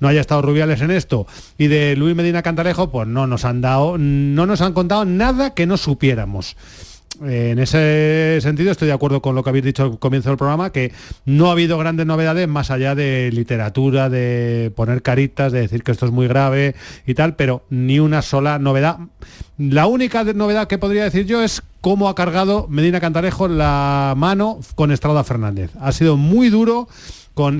no haya estado Rubiales en esto, y de Luis Medina Cantalejo, pues no nos han dado, no nos han contado nada que no supiéramos. En ese sentido estoy de acuerdo con lo que habéis dicho al comienzo del programa, que no ha habido grandes novedades más allá de literatura, de poner caritas, de decir que esto es muy grave y tal, pero ni una sola novedad. La única novedad que podría decir yo es cómo ha cargado Medina Cantarejo la mano con Estrada Fernández. Ha sido muy duro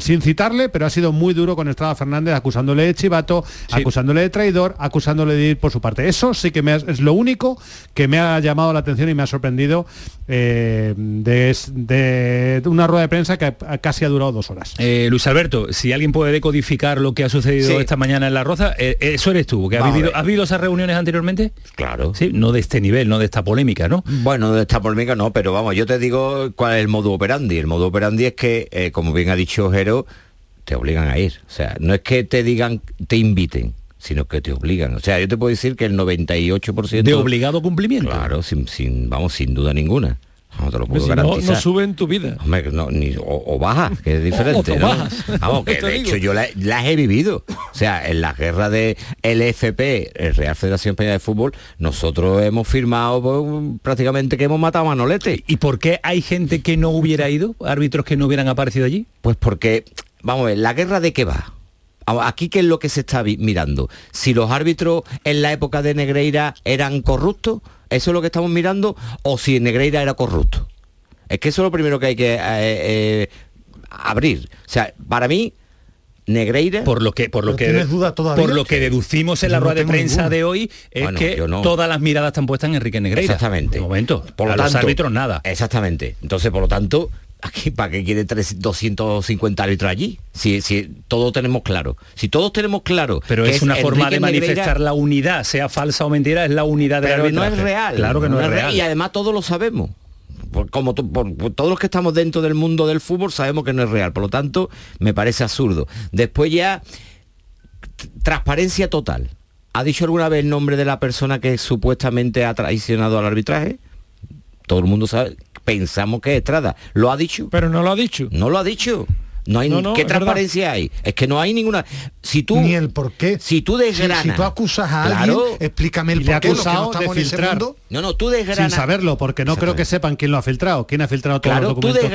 sin citarle, pero ha sido muy duro con Estrada Fernández acusándole de chivato, acusándole de traidor, acusándole de ir por su parte. Eso sí que me es lo único que me ha llamado la atención y me ha sorprendido eh, de, una rueda de prensa que casi ha durado dos horas. Eh, Luis Alberto, si alguien puede decodificar lo que ha sucedido esta mañana en La Roza, eh, eso eres tú, que has vivido, ¿has vivido esas reuniones anteriormente? Claro. Sí, no de este nivel, no de esta polémica, ¿no? Bueno, de esta polémica no, pero vamos, yo te digo cuál es el modo operandi. El modo operandi es que, como bien ha dicho Te obligan a ir. O sea, no es que te digan, te inviten, sino que te obligan. O sea, yo te puedo decir que el 98%... De obligado cumplimiento. Claro, sin, sin vamos, sin duda ninguna. No te lo puedo garantizar. No, sube en tu vida. o, baja, que es diferente. Vamos, que de hecho yo las he vivido. O sea, en la guerra de LFP, el Real Federación Española de Fútbol, nosotros hemos firmado pues, prácticamente que hemos matado a Manolete. ¿Y por qué hay gente que no hubiera ido? ¿Árbitros que no hubieran aparecido allí? Pues porque, vamos a ver, ¿la guerra de qué va? Aquí qué es lo que se está mirando. Si los árbitros en la época de Negreira eran corruptos, eso es lo que estamos mirando, o si Negreira era corrupto. Es que eso es lo primero que hay que eh, eh, abrir. O sea, para mí, Negreira por lo que por lo que duda por lo que deducimos en la rueda de prensa de hoy es que todas las miradas están puestas en Enrique Negreira. Exactamente. Momento por lo tanto, los árbitros nada. exactamente. Entonces por lo tanto aquí para qué quiere 250 árbitros allí si, si todo tenemos claro. Si todos tenemos claro pero es, una forma de manifestar la unidad sea falsa o mentira es la unidad de pero no es real. Claro que no, es real. y además todos lo sabemos. Como todos los que estamos dentro del mundo del fútbol sabemos que no es real. Por lo tanto me parece absurdo. Después ya transparencia total. ¿Ha dicho alguna vez el nombre de la persona que supuestamente ha traicionado al arbitraje? Todo el mundo sabe pensamos que es Estrada. ¿Lo ha dicho? Pero no lo ha dicho. No lo ha dicho. No hay qué transparencia hay. Es que no hay ninguna. Si tú ni el por qué. Si tú desgranas. Si, tú acusas a alguien, explícame el por qué. Acusado de filtrar. No, no, tú desgranas. Sin saberlo, porque no creo que sepan quién lo ha filtrado, quién ha filtrado todos los documentos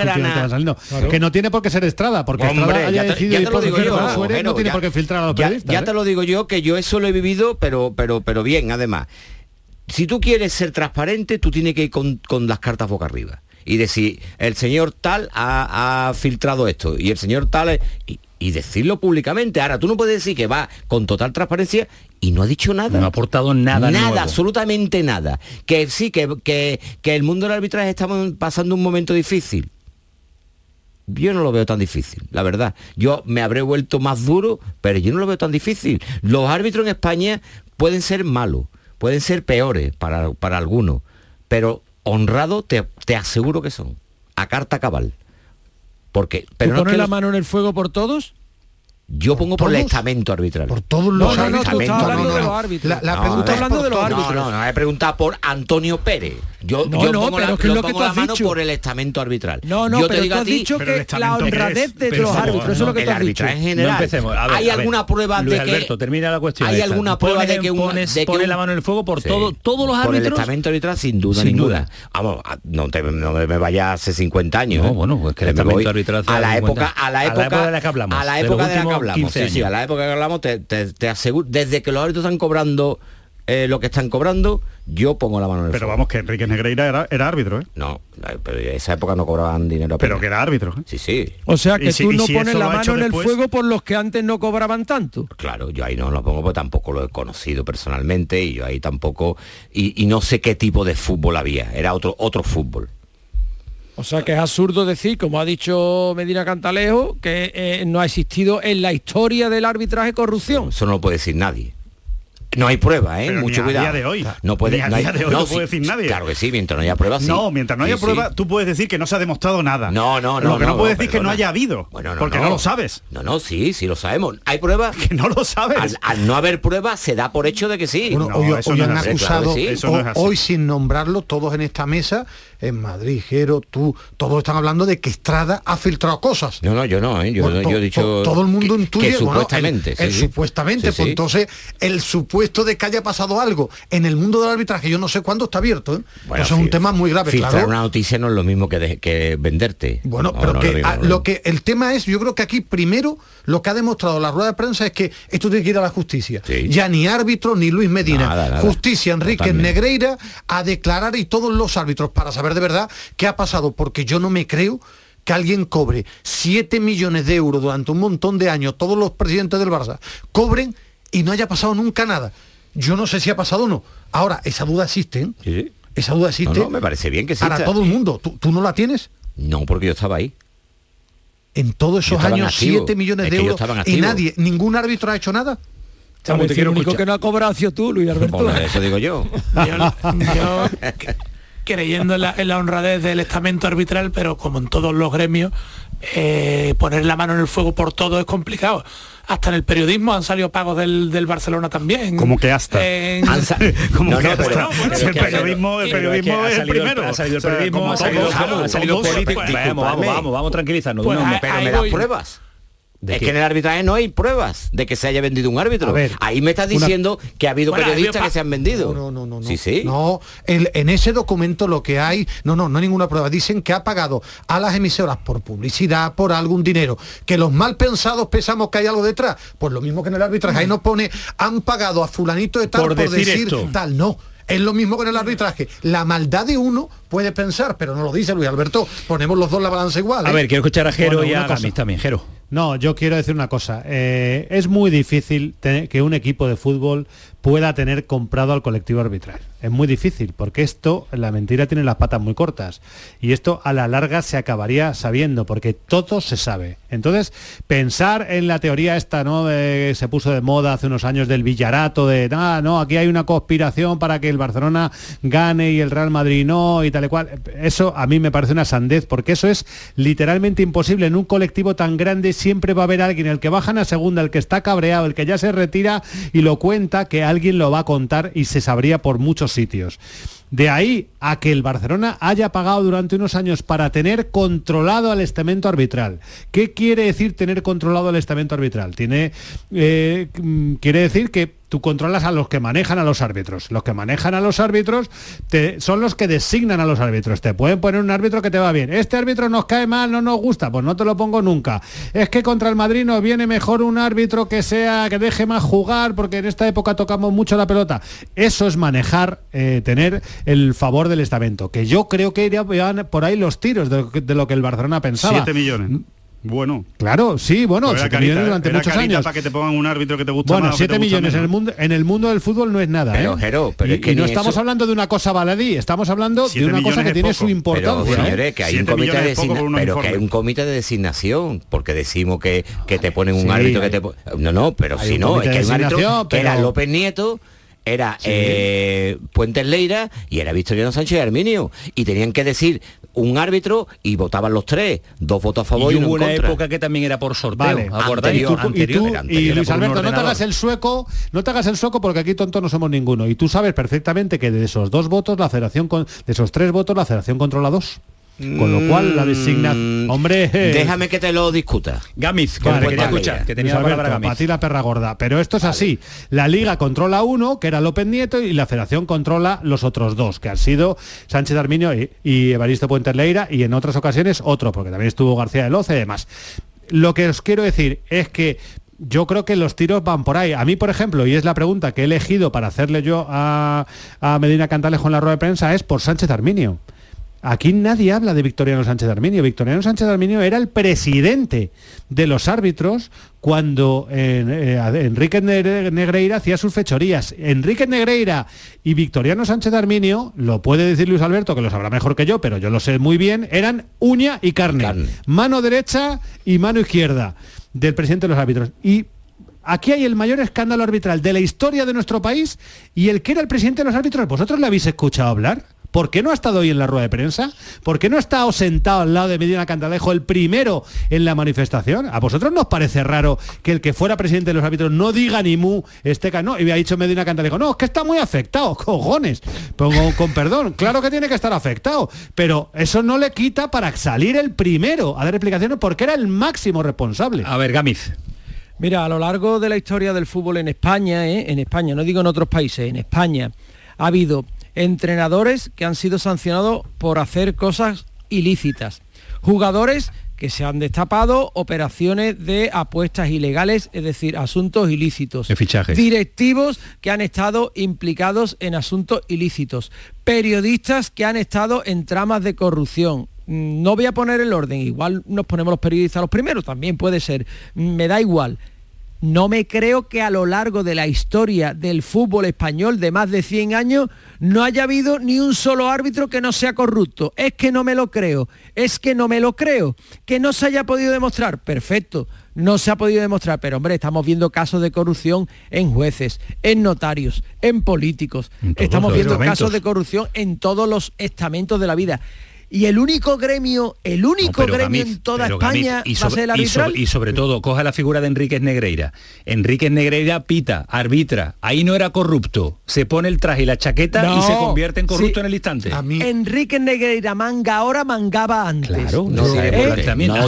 que Que no tiene por qué ser Estrada, porque Estrada haya decidido ir por yo, no tiene por qué filtrar a los periodistas. Ya, te ¿eh? lo digo yo que yo eso lo he vivido, pero pero pero bien, además. Si tú quieres ser transparente, tú tienes que ir con, con las cartas boca arriba y decir, el señor tal ha, filtrado esto y el señor tal... Y, decirlo públicamente. Ahora, tú no puedes decir que va con total transparencia y no ha dicho nada. No ha aportado nada. Nada, absolutamente nada. Que sí, que, que, que el mundo del arbitraje estamos pasando un momento difícil. Yo no lo veo tan difícil, la verdad. Yo me habré vuelto más duro, pero yo no lo veo tan difícil. Los árbitros en España pueden ser malos, pueden ser peores para, para algunos, pero honrado te, te aseguro que son. A carta cabal. Porque, pero ¿Tú no pones la mano en el fuego por todos? Yo pongo por el estamento arbitral. Por todos los no, no, no, hablando de los árbitros. La, pregunta es hablando de los árbitros. No, no, no, he preguntado por Antonio Pérez. Yo, yo pongo, la, pongo mano por el estamento arbitral. No, no, yo pero te digo tú has dicho que la honradez de los árbitros, eso es lo que te has dicho. en general. ¿Hay alguna prueba de que Alberto, termina la cuestión. ¿Hay alguna prueba de que un pone la mano en el fuego por todo todos los árbitros? Por el estamento arbitral sin duda ninguna. Vamos, no me vaya hace 50 años. No, bueno, pues que el estamento arbitral a la época a la época de la que hablamos. A la época de la hablamos. Sí, sí, a la época que hablamos te, te, aseguro, desde que los árbitros están cobrando eh, lo que están cobrando, yo pongo la mano en el Pero vamos, que Enrique Negreira era, árbitro, ¿eh? No, pero en esa época no cobraban dinero. Pero que era árbitro, ¿eh? Sí, sí. O sea que tú no pones la mano en el fuego por los que antes no cobraban tanto. Claro, yo ahí no lo pongo porque tampoco lo he conocido personalmente y yo ahí tampoco... Y, y no sé qué tipo de fútbol había, era otro, otro fútbol. O sea que es absurdo decir, como ha dicho Medina Cantalejo, que eh, no ha existido en la historia del arbitraje corrupción. Eso no lo puede decir nadie. No hay prueba, ¿eh? Pero Mucho ni a cuidado. día de hoy. No puede, Ni a no hay- día de hoy no, no sí, puede decir nadie. Claro que sí, mientras no haya prueba, sí. No, mientras no haya Sí, sí. prueba, tú puedes decir que no se ha demostrado nada. No, no, no. Lo que no, puedes decir que no haya habido. Bueno, no, porque no. no. lo sabes. No, no, sí, sí lo sabemos. ¿Hay prueba? Que no lo sabes. Al, al no haber prueba se da por hecho de que sí. Bueno, hoy, han acusado, Claro hoy sin nombrarlo, todos en esta mesa, en Madrid, Jero, tú, todos están hablando de que Estrada ha filtrado cosas. No, no, yo no, ¿eh? yo, Bueno, yo he dicho to- todo el mundo intuye supuestamente. supuestamente pues entonces el supuesto de que haya pasado algo en el mundo del arbitraje yo no sé cuándo está abierto ¿eh? Bueno, eso es un tema muy grave Filtrar claro una noticia no es lo mismo que, de- que venderte. bueno, No, pero no, que lo mismo, no. lo que el tema es, yo creo que aquí primero lo que ha demostrado la rueda de prensa es que esto tiene que ir a la justicia. Sí. Ya ni árbitro ni Luis Medina. Nada, nada. Justicia Enrique. Negreira a declarar y todos los árbitros para saber de verdad qué ha pasado, porque yo no me creo que alguien cobre 7 millones de euros durante un montón de años, todos los presidentes del Barça cobren y no haya pasado nunca nada. Yo no sé si ha pasado o no. Ahora, esa duda existe. ¿eh? Sí. Esa duda existe. No, no, me parece bien que exista. Para todo el mundo. ¿Tú, tú no la tienes? No, porque yo estaba ahí. en todos esos años activo. 7 millones Es de euros y nadie, ningún árbitro ha hecho nada. Chamo, te quiero el único que no ha cobrado ha sido tú, Luis Alberto. Bueno, eso digo yo. Yo, creyendo en la, en la honradez del estamento arbitral, pero como en todos los gremios, eh, poner la mano en el fuego por todo es complicado. Hasta en el periodismo han salido pagos del, del Barcelona también. Como que hasta. En- Como No, que no, hasta. pero- bueno, Si el periodismo, el periodismo ha es el salido, primero. Ha salido el periodismo, ha salido, político. Vamos, vamos, vamos, vamos tranquilizarnos. Pues Pero me das pruebas. ¿De es qué? que en el arbitraje no hay pruebas de que se haya vendido un árbitro. Ver, Ahí me estás una- diciendo que ha habido Bueno, periodistas que se han vendido. No, no, no, no. Sí, sí. No, el- en ese documento lo que hay, no, no, no hay ninguna prueba. Dicen que ha pagado a las emisoras por publicidad, por algún dinero. Que los mal pensados pensamos que hay algo detrás. Pues lo mismo que en el arbitraje. Ahí nos pone, han pagado a fulanito de tal Por por, decir decir, esto. tal. No. Es lo mismo que en el arbitraje. La maldad de uno puede pensar, pero no lo dice Luis Alberto. Ponemos los dos la balanza igual. A ¿eh? ver, quiero escuchar a Jero Bueno, y a. Gamis también. Jero. No, yo quiero decir una cosa. eh, es muy difícil que un equipo de fútbol pueda tener comprado al colectivo arbitral. Es muy difícil, porque esto, la mentira tiene las patas muy cortas. Y esto a la larga se acabaría sabiendo, porque todo se sabe. Entonces, pensar en la teoría esta, ¿no? Se puso de moda hace unos años del Villarato, de, ah, no, aquí hay una conspiración para que el Barcelona gane y el Real Madrid no, y tal y cual. Eso a mí me parece una sandez, porque eso es literalmente imposible. En un colectivo tan grande siempre va a haber alguien, el que baja a segunda, el que está cabreado, el que ya se retira y lo cuenta, que alguien lo va a contar y se sabría por muchos sitios. De ahí a que el Barcelona haya pagado durante unos años para tener controlado al estamento arbitral. ¿Qué quiere decir tener controlado el estamento arbitral? Tiene, eh, mm, quiere decir que tú controlas a los que manejan a los árbitros. Los que manejan a los árbitros son los que designan a los árbitros. Te pueden poner un árbitro que te va bien. Este árbitro nos cae mal, no nos gusta, pues no te lo pongo nunca. Es que contra el Madrid nos viene mejor un árbitro que sea, que deje más jugar, porque en esta época tocamos mucho la pelota. Eso es manejar, eh, tener el favor del estamento. Que yo creo que irían por ahí los tiros de, lo que- de lo que el Barcelona pensaba. 7 millones. Bueno. Claro, sí, bueno, Era 7 carita, millones durante era muchos años. para que te pongan un árbitro que te gusta Bueno, más o que 7 te gusta millones en el mundo en el mundo del fútbol no es nada, Pero, ¿eh? Jero, pero y, es que y no estamos eso- hablando de una cosa baladí, estamos hablando de una cosa que tiene poco. su Pero importancia. ¿eh? señores, que hay un comité de pero que hay un comité designación, porque decimos que, que te ponen un Sí, árbitro que te No, no, pero hay si no, es que hay un árbitro que era pero- López Nieto, era eh, Puentes Leira y era Victoriano Sánchez Arminio. Y tenían que decir un árbitro y votaban los tres, dos votos a favor y, Y uno hubo en una contra. época que también era por sorteo. Vale, ¿acordáis? y y, tú- y Luis Alberto, no te hagas el sueco, no te hagas el sueco porque aquí tontos no somos ninguno. Y tú sabes perfectamente que de esos dos votos, la federación con, de esos tres votos, la federación controla dos. Con lo cual la designa. Mm, Hombre. eh, Déjame que te lo discuta. Gamis, que Vale, quería escuchar, que tenía Luis la palabra Alberto, Gamis. para ti la perra gorda. Pero esto es así. La liga controla uno, que era López Nieto, y la federación controla los otros dos, que han sido Sánchez Arminio y, y Evaristo Puentes Leira, y en otras ocasiones otro, porque también estuvo García de Loce y demás. Lo que os quiero decir es que yo creo que los tiros van por ahí. A mí, por ejemplo, y es la pregunta que he elegido para hacerle yo a, a Medina Cantalejo en la rueda de prensa, es por Sánchez Arminio. Aquí nadie habla de Victoriano Sánchez de Arminio. Victoriano Sánchez de Arminio era el presidente de los árbitros cuando eh, Enrique Negreira hacía sus fechorías. Enrique Negreira y Victoriano Sánchez de Arminio, lo puede decir Luis Alberto, que lo sabrá mejor que yo, pero yo lo sé muy bien, eran uña y carne. Mano derecha y mano izquierda del presidente de los árbitros. Y aquí hay el mayor escándalo arbitral de la historia de nuestro país y el que era el presidente de los árbitros, ¿vosotros le habéis escuchado hablar? ¿Por qué no ha estado hoy en la rueda de prensa? ¿Por qué no ha estado sentado al lado de Medina Cantalejo el primero en la manifestación? ¿A vosotros nos parece raro que el que fuera presidente de los árbitros no diga ni mu este no? Y me ha dicho Medina Cantalejo, no, es que está muy afectado, cojones. Pongo con perdón, claro que tiene que estar afectado, pero eso no le quita para salir el primero a dar explicaciones porque era el máximo responsable. A ver, Gamiz. Mira, a lo largo de la historia del fútbol en España, ¿eh? en España, no digo en otros países, en España, ha habido entrenadores que han sido sancionados por hacer cosas ilícitas, jugadores que se han destapado operaciones de apuestas ilegales, es decir, asuntos ilícitos. Directivos que han estado implicados en asuntos ilícitos. Periodistas que han estado en tramas de corrupción. Mm, no voy a poner el orden, igual nos ponemos los periodistas los primeros, también puede ser. Me da igual no me creo que a lo largo de la historia del fútbol español de más de 100 años no haya habido ni un solo árbitro que no sea corrupto. Es que no me lo creo, es que no me lo creo. Que no se haya podido demostrar, perfecto, no se ha podido demostrar, pero hombre, estamos viendo casos de corrupción en jueces, en notarios, en políticos. estamos viendo casos de corrupción en todos los estamentos de la vida y el único gremio, el único gremio en toda España y va a ser el arbitral. Y sobre, todo, coja la figura de Enríquez Negreira. Enríquez Negreira pita, arbitra, ahí no era corrupto, se pone el traje y la chaqueta y se convierte en corrupto en el instante. A mí... Enríquez Negreira manga ahora, mangaba antes. Claro, no,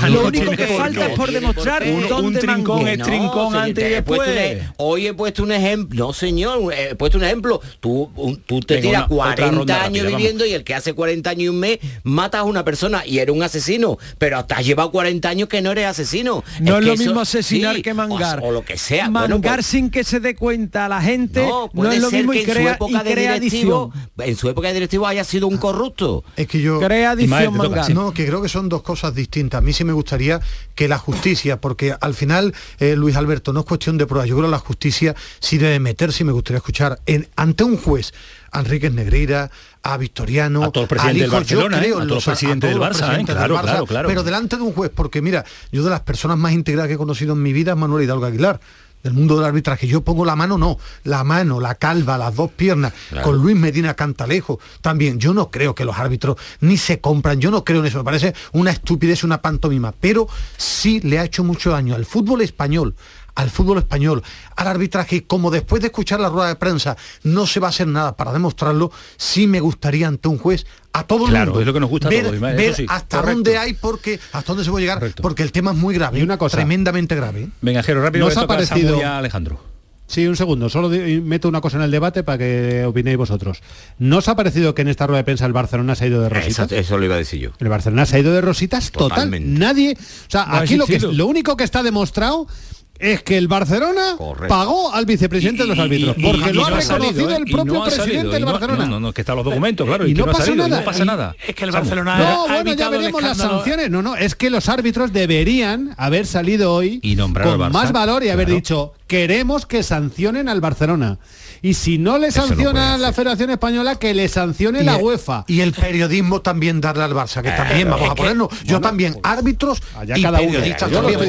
lo único que falta es por demostrar un, dónde trincón es trincón antes y después. hoy he puesto un ejemplo, no señor, he puesto un ejemplo. Tú, tú te tiras 40 años viviendo y el que hace 40 años y un mes matas a una persona y eres un asesino, pero hasta has llevado 40 años que no eres asesino. No es, lo mismo asesinar que mangar. O, lo que sea. Mangar pues sin que se dé cuenta la gente no, es lo mismo que en su época de directivo, en su época de directivo haya sido un corrupto. Es que yo crea adicción mangar. No, que creo que son dos cosas distintas. A mí sí me gustaría que la justicia, porque al final eh, Luis Alberto no es cuestión de pruebas. Yo creo que la justicia sí debe meterse, me gustaría escuchar en, ante un juez a Enrique Negreira, a Victoriano, a todo el presidente del Barcelona, ¿eh? a el presidente del Barça, ¿eh? claro, claro, claro. Pero delante de un juez, porque mira, yo de las personas más integradas que he conocido en mi vida es Manuel Hidalgo Aguilar del mundo del arbitraje. Yo pongo la mano, no, la mano, la calva, las dos piernas, con Luis Medina Cantalejo. También, yo no creo que los árbitros ni se compran, yo no creo en eso, me parece una estupidez, una pantomima, pero sí le ha hecho mucho daño al fútbol español, al fútbol español, al arbitraje, como después de escuchar la rueda de prensa no se va a hacer nada para demostrarlo, sí me gustaría ante un juez a todo el mundo es lo que nos gusta ver, hasta dónde hay porque hasta dónde se puede llegar porque el tema es muy grave y una cosa tremendamente grave venga Jero rápido nos ha parecido Alejandro Sí, un segundo, solo meto una cosa en el debate para que opinéis vosotros. ¿No os ha parecido que en esta rueda de prensa el Barcelona se ha ido de rositas? Eso, lo iba a decir yo. El Barcelona se ha ido de rositas total. Nadie. O sea, aquí lo, que, lo único que está demostrado es que el Barcelona pagó al vicepresidente de los árbitros, porque lo ha reconocido el propio presidente del Barcelona. No, no, que están los documentos, claro, y, no, pasa nada. no pasa nada. Es que el Barcelona No, bueno, ya veremos las sanciones. No, no, es que los árbitros deberían haber salido hoy con más valor y haber dicho, queremos que sancionen al Barcelona y si no le sanciona la Federación Española, que le sancione la UEFA. Y el periodismo también darle al Barça, que también vamos a ponernos. yo también, árbitros y periodistas también.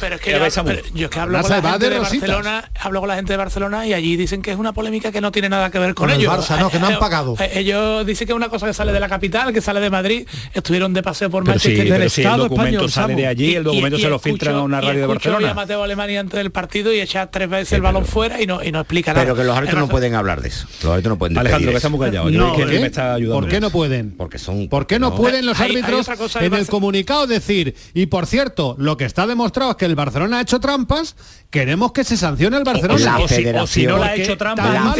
Pero es que yo, que hablo con la gente de, Barcelona, hablo con la gente de Barcelona y allí dicen que es una polémica que no tiene nada que ver con, ellos. El Barça, no, que no han eh, pagado. Eh, ellos dicen que es una cosa que sale de la capital, que sale de Madrid, estuvieron de paseo por Manchester del Estado el documento sale de allí, el documento se lo filtran a una radio de Barcelona. a Mateo Alemania antes del partido y echa tres veces el balón fuera y no, y no explica Pero que los árbitros no pueden hablar de eso. Los árbitros no pueden Alejandro, que estamos callados. No, que me está ayudando ¿Por qué no pueden? Porque son... ¿Por qué no, pueden los árbitros en el comunicado decir, y por cierto, lo que está demostrado es que el Barcelona ha hecho trampas, queremos que se sancione el Barcelona. O, si, o si, no la ha hecho trampas, la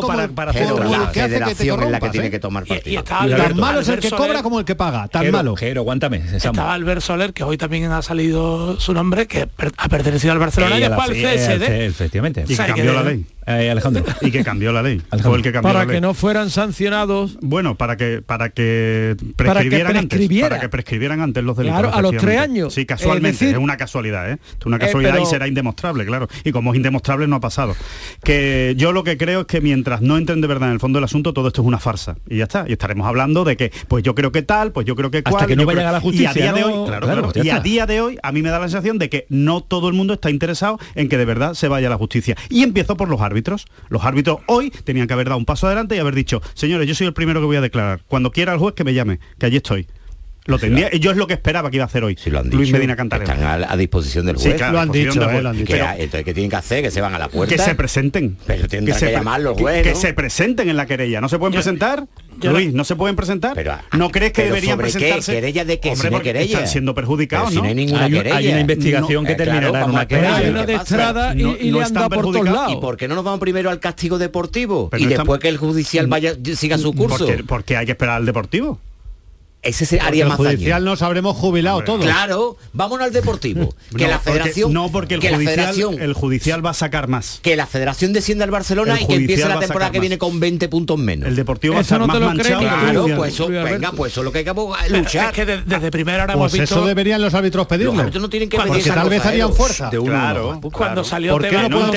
para, para la federación es la que tiene que tomar partido. Tan malo es el que cobra como el que paga, tan malo. Jero, aguántame. Estaba Albert Soler, que hoy también ha salido su nombre, que ha pertenecido al Barcelona y después al CSD. Efectivamente. Y cambió la ley. Eh, Alejandro. Y que cambió la ley. Fue el que cambió para que no fueran sancionados. Bueno, para que para que prescribieran para que antes. Para que prescribieran antes los delitos. A los tres años. Sí, casualmente, es, una casualidad, ¿eh? Es una eh, casualidad y será indemostrable, claro. Y como es indemostrable no ha pasado. Que yo lo que creo es que mientras no entren de verdad en el fondo del asunto, todo esto es una farsa. Y ya está. Y estaremos hablando de que, pues yo creo que tal, pues yo creo que. Hasta que no vaya a la justicia. Y a día de hoy, claro, claro, y a día de hoy, a mí me da la sensación de que no todo el mundo está interesado en que de verdad se vaya a la justicia. Y empiezo por los árbitros los árbitros hoy tenían que haber dado un paso adelante y haber dicho, señores, yo soy el primero que voy a declarar. Cuando quiera el juez que me llame, que allí estoy. Lo tendría, yo es lo que esperaba que iba a hacer hoy. Lo han dicho, Luis Medina Cantarero. Están a, a, disposición del juez. Sí, claro, lo han dicho, eh, lo han dicho. Entonces, ¿qué tienen que hacer? ¿Que se van a la puerta? Que se presenten. Pero tienen que, que, que llamarlos, juez, que, ¿no? que, se presenten en la querella. ¿No se pueden yo, presentar? Yo, Luis, ¿no se pueden presentar? Pero, ¿No crees que deberían presentarse? Qué? ¿Querella de qué? Hombre, si no querella. Están siendo perjudicados, si ¿no? hay ninguna hay, querella. Hay una investigación no, que eh, terminará claro, en una querella. Hay una de Estrada y, le han dado por todos lados. ¿Y por qué no nos vamos primero al castigo deportivo? Y después que el judicial mm, vaya siga su curso. Porque hay que esperar al deportivo ese sería más el judicial daño. nos habremos jubilado Hombre. todos. Claro, vámonos al deportivo. que no, la federación... Porque, no, porque el, que judicial, la federación, el judicial va a sacar más. Que la federación descienda al Barcelona y que empiece la temporada que viene con 20 puntos menos. El deportivo va a estar no más manchado. Claro, pues eso, venga, pues eso lo que hay que luchar. Es que de, desde primero ahora pues hemos visto... eso deberían los árbitros pedirlo. Los árbitros no tienen que Porque tal vez harían ¿eh? fuerza. De uno claro, ¿eh? Cuando salió tema... no,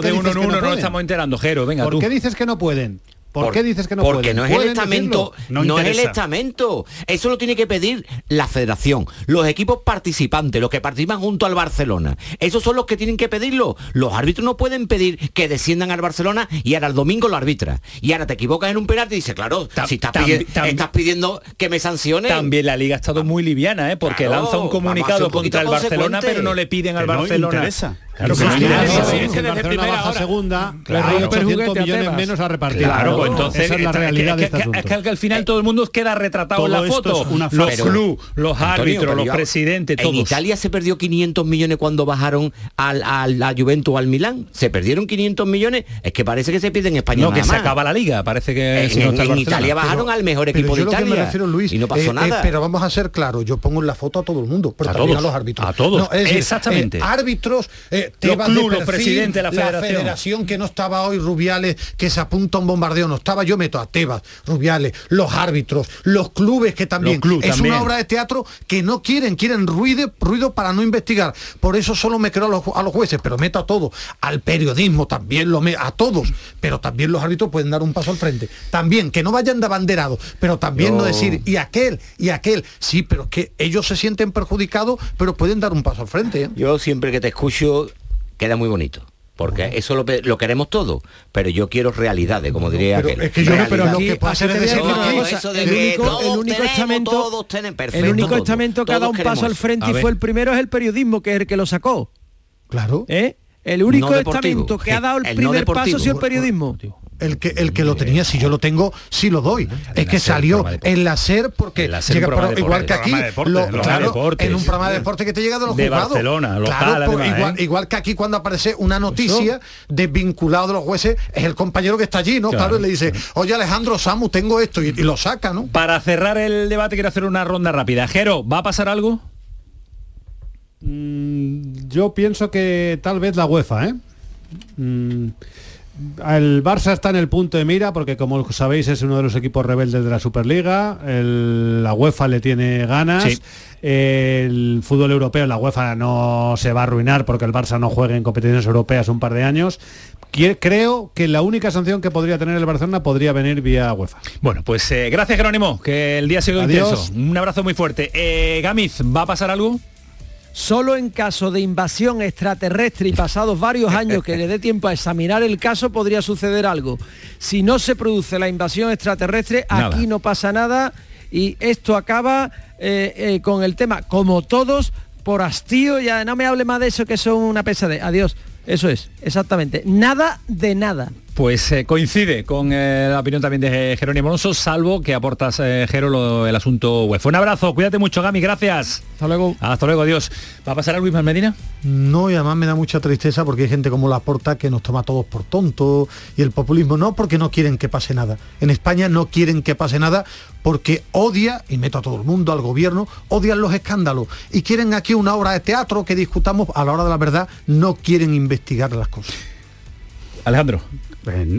de uno en uno no ah, estamos enterando, Jero, venga ¿Por qué dices que no pueden? ¿Por, qué dices que no Porque pueden? no es el estamento, no, es el estamento. Eso lo tiene que pedir la federación, los equipos participantes, los que participan junto al Barcelona. Esos son los que tienen que pedirlo. Los árbitros no pueden pedir que desciendan al Barcelona y ahora el domingo lo arbitra. Y ahora te equivocas en un penalti y dices, claro, si estás, pidiendo que me sancione. También la liga ha estado ah, muy liviana, ¿eh? porque lanza un comunicado contra el Barcelona, pero no le piden al Barcelona. Claro, que desde primera hora. segunda, claro, 800 millones menos a repartir. Claro, pues entonces la realidad de este asunto. Es que al final todo el mundo queda retratado en la foto. Los clubes, los árbitros, los presidentes, todos. En Italia se perdió 500 millones cuando bajaron al, al, a Juventus al Milán. Se perdieron 500 millones. Es que parece que se pierde en España. No, que se acaba la liga. Parece que eh, en, Italia bajaron al mejor equipo de Italia. Y no pasó eh, eh, nada. Pero vamos a ser claros. Yo pongo en la foto a todo el mundo, a todos, a los árbitros. A todos. Exactamente. Árbitros, los clubes, los presidentes la federación. Que no estaba hoy Rubiales, que se apunta a un bombardeo, no estaba, yo meto a Tebas, Rubiales, los árbitros, los clubes que también. Es una obra de teatro que no quieren, quieren ruido, ruido para no investigar. Por eso solo me creo a los, jueces, pero meto a todos, al periodismo también, lo me, a todos, pero también los árbitros pueden dar un paso al frente. También, que no vayan de abanderado, pero también no decir, y aquel, y aquel. Sí, pero es que ellos se sienten perjudicados, pero pueden dar un paso al frente. ¿eh? Yo siempre que te escucho queda muy bonito porque eso lo, queremos todo, pero yo quiero realidades, como diría aquel. Que yo no, pero lo que pasa es que el único estamento, todos perfecto, el único estamento que ha dado un paso al frente y fue el primero es el periodismo, que es el que lo sacó. Claro. ¿Eh? El único estamento que ha dado el, eh, primer paso ha el periodismo el que, el que lo tenía, si yo lo tengo, si sí lo doy. Es que salió en la SER porque igual que aquí, lo, claro, en un programa de deporte que te llega de los de juzgados. Barcelona, pues, ¿eh? igual, que aquí cuando aparece una noticia desvinculado de los jueces, es el compañero que está allí, ¿no? Claro, claro y le dice, oye Alejandro Samu, tengo esto, y, lo saca, ¿no? Para cerrar el debate quiero hacer una ronda rápida. Jero, ¿va a pasar algo? Mm, yo pienso que tal vez la UEFA, ¿eh? Mm, el Barça está en el punto de mira porque como sabéis es uno de los equipos rebeldes de la Superliga, la UEFA le tiene ganas, el fútbol europeo, la UEFA no se va a arruinar porque el Barça no juegue en competiciones europeas un par de años. Creo que la única sanción que podría tener el Barcelona podría venir vía UEFA. Bueno, pues eh, gracias Jerónimo, que el día ha sido intenso. Un abrazo muy fuerte. Eh, Gamiz, ¿va a pasar algo? Solo en caso de invasión extraterrestre y pasados varios años que le dé tiempo a examinar el caso podría suceder algo. Si no se produce la invasión extraterrestre, aquí no pasa nada y esto acaba eh, eh, con el tema, como todos, por hastío, ya no me hable más de eso que son una pesadez. Adiós. Eso es, exactamente. Nada de nada. Pues eh, coincide con eh, la opinión también de eh, Jerónimo Alonso, salvo que aportas, eh, Jero, el asunto web. Un abrazo, cuídate mucho, Gami, gracias. Hasta luego. Hasta luego, adiós. ¿Va a pasar a Luis Medina? No, y además me da mucha tristeza porque hay gente como la Porta que nos toma a todos por tontos y el populismo no porque no quieren que pase nada. En España no quieren que pase nada porque odia, y meto a todo el mundo, al gobierno, odian los escándalos y quieren aquí una obra de teatro que discutamos a la hora de la verdad, no quieren investigar las cosas. Alejandro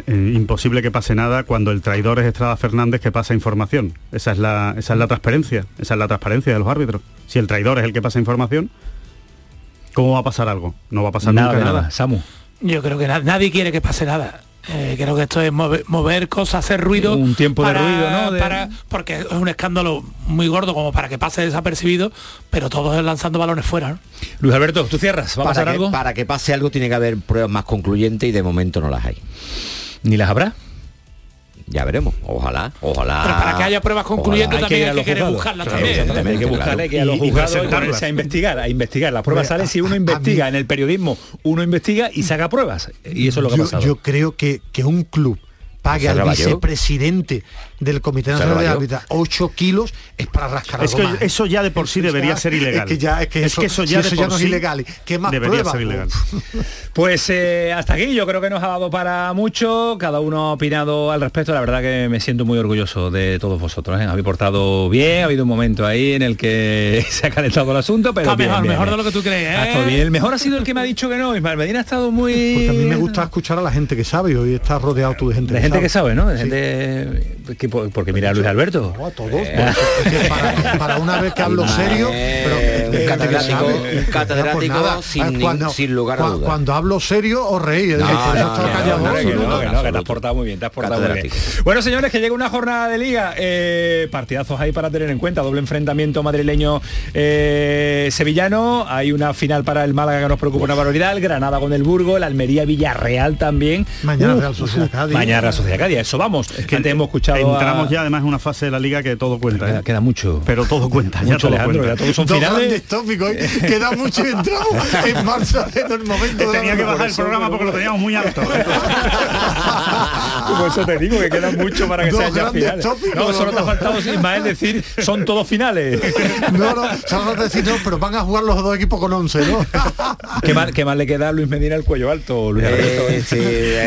imposible que pase nada cuando el traidor es Estrada Fernández que pasa información. Esa es la, esa es la transparencia, esa es la transparencia de los árbitros. Si el traidor es el que pasa información, ¿cómo va a pasar algo? No va a pasar Nada nunca de nada. nada. Samu. Yo creo que na- nadie quiere que pase nada. Eh, creo que esto es mover, mover cosas, hacer ruido. Un tiempo de ruido, ¿no? De- para- porque es un escándalo muy gordo como para que pase desapercibido, pero todos lanzando balones fuera. ¿no? Luis Alberto, ¿tú cierras? ¿Va a pasar para, que, algo? para que pase algo tiene que haber pruebas más concluyentes y de momento no las hay. ¿Ni las habrá? Ya veremos. Ojalá, ojalá. Pero para que haya pruebas concluyentes Ojalá. también hay que querer buscarlas también. hay que buscarle que a los Y- y juzgados y a investigar, a investigar. Las pruebas salen si uno investiga en el periodismo, uno investiga y saca pruebas. Y eso es lo que ha yo, pasado. yo creo que, que un club pague al vicepresidente del Comité Nacional de. Árbitros 8 kilos es para rascar Es algo que más. eso ya de por sí debería Ya- ser ilegal. Es que ya, es que eso, ya de eso ya no es ilegal. ¿Qué más debería pruebas? ser ilegal. Pues eh, hasta aquí yo creo que nos ha dado para mucho, cada uno ha opinado al respecto, la verdad que me siento muy orgulloso de todos vosotros, ¿eh? habéis portado bien, ha habido un momento ahí en el que se ha calentado el asunto, pero Está bien, mejor, bien, mejor bien. de lo que tú crees. Ha ¿eh? estado bien. El mejor ha sido el que me ha dicho que no, Ismael Medina ha estado muy... Porque a mí me gusta escuchar a la gente que sabe y hoy está rodeado tú de gente, De gente que sabe, ¿no? De Sí. gente que- porque mira a Luis Alberto. No, a todos. que para, para una vez que hablo serio, pero Eh, un que catedrático- pues nada, sin lugar a dudas. Cuando hablo serio os reís. No, eh, te has portado muy bien, te has portado muy bien. Bueno, señores, que llega una jornada de liga, eh, partidazos ahí para tener en cuenta, doble enfrentamiento madrileño eh, sevillano, hay una final para el Málaga que nos preocupa una barbaridad, el Granada con el Burgo, el Almería Villarreal también. Mañana Uf, Real Sociedad uf, Cádiz. Mañana Real Sociedad Cádiz, eso vamos. Es que antes hemos escuchado a- Entramos ya además en una fase de la liga que todo cuenta. Queda, ¿eh? queda mucho. Pero todo cuenta, ya Mucho, todo Alejandro, cuenta. ya todos son Dos finales. tópicos, ¿eh? queda mucho y entramos en marzo en el momento de Tenía que bajar el programa porque lo teníamos muy alto. Por eso te digo que queda mucho para que sean ya finales. tópicos, No, solo te ha faltado Ismael decir son todos finales. No, no, solo decir, no, pero van a jugar los dos equipos con 11, ¿no? ¿Qué mal, qué mal le queda a Luis Medina el cuello alto, Luis Alberto? Eh, sí,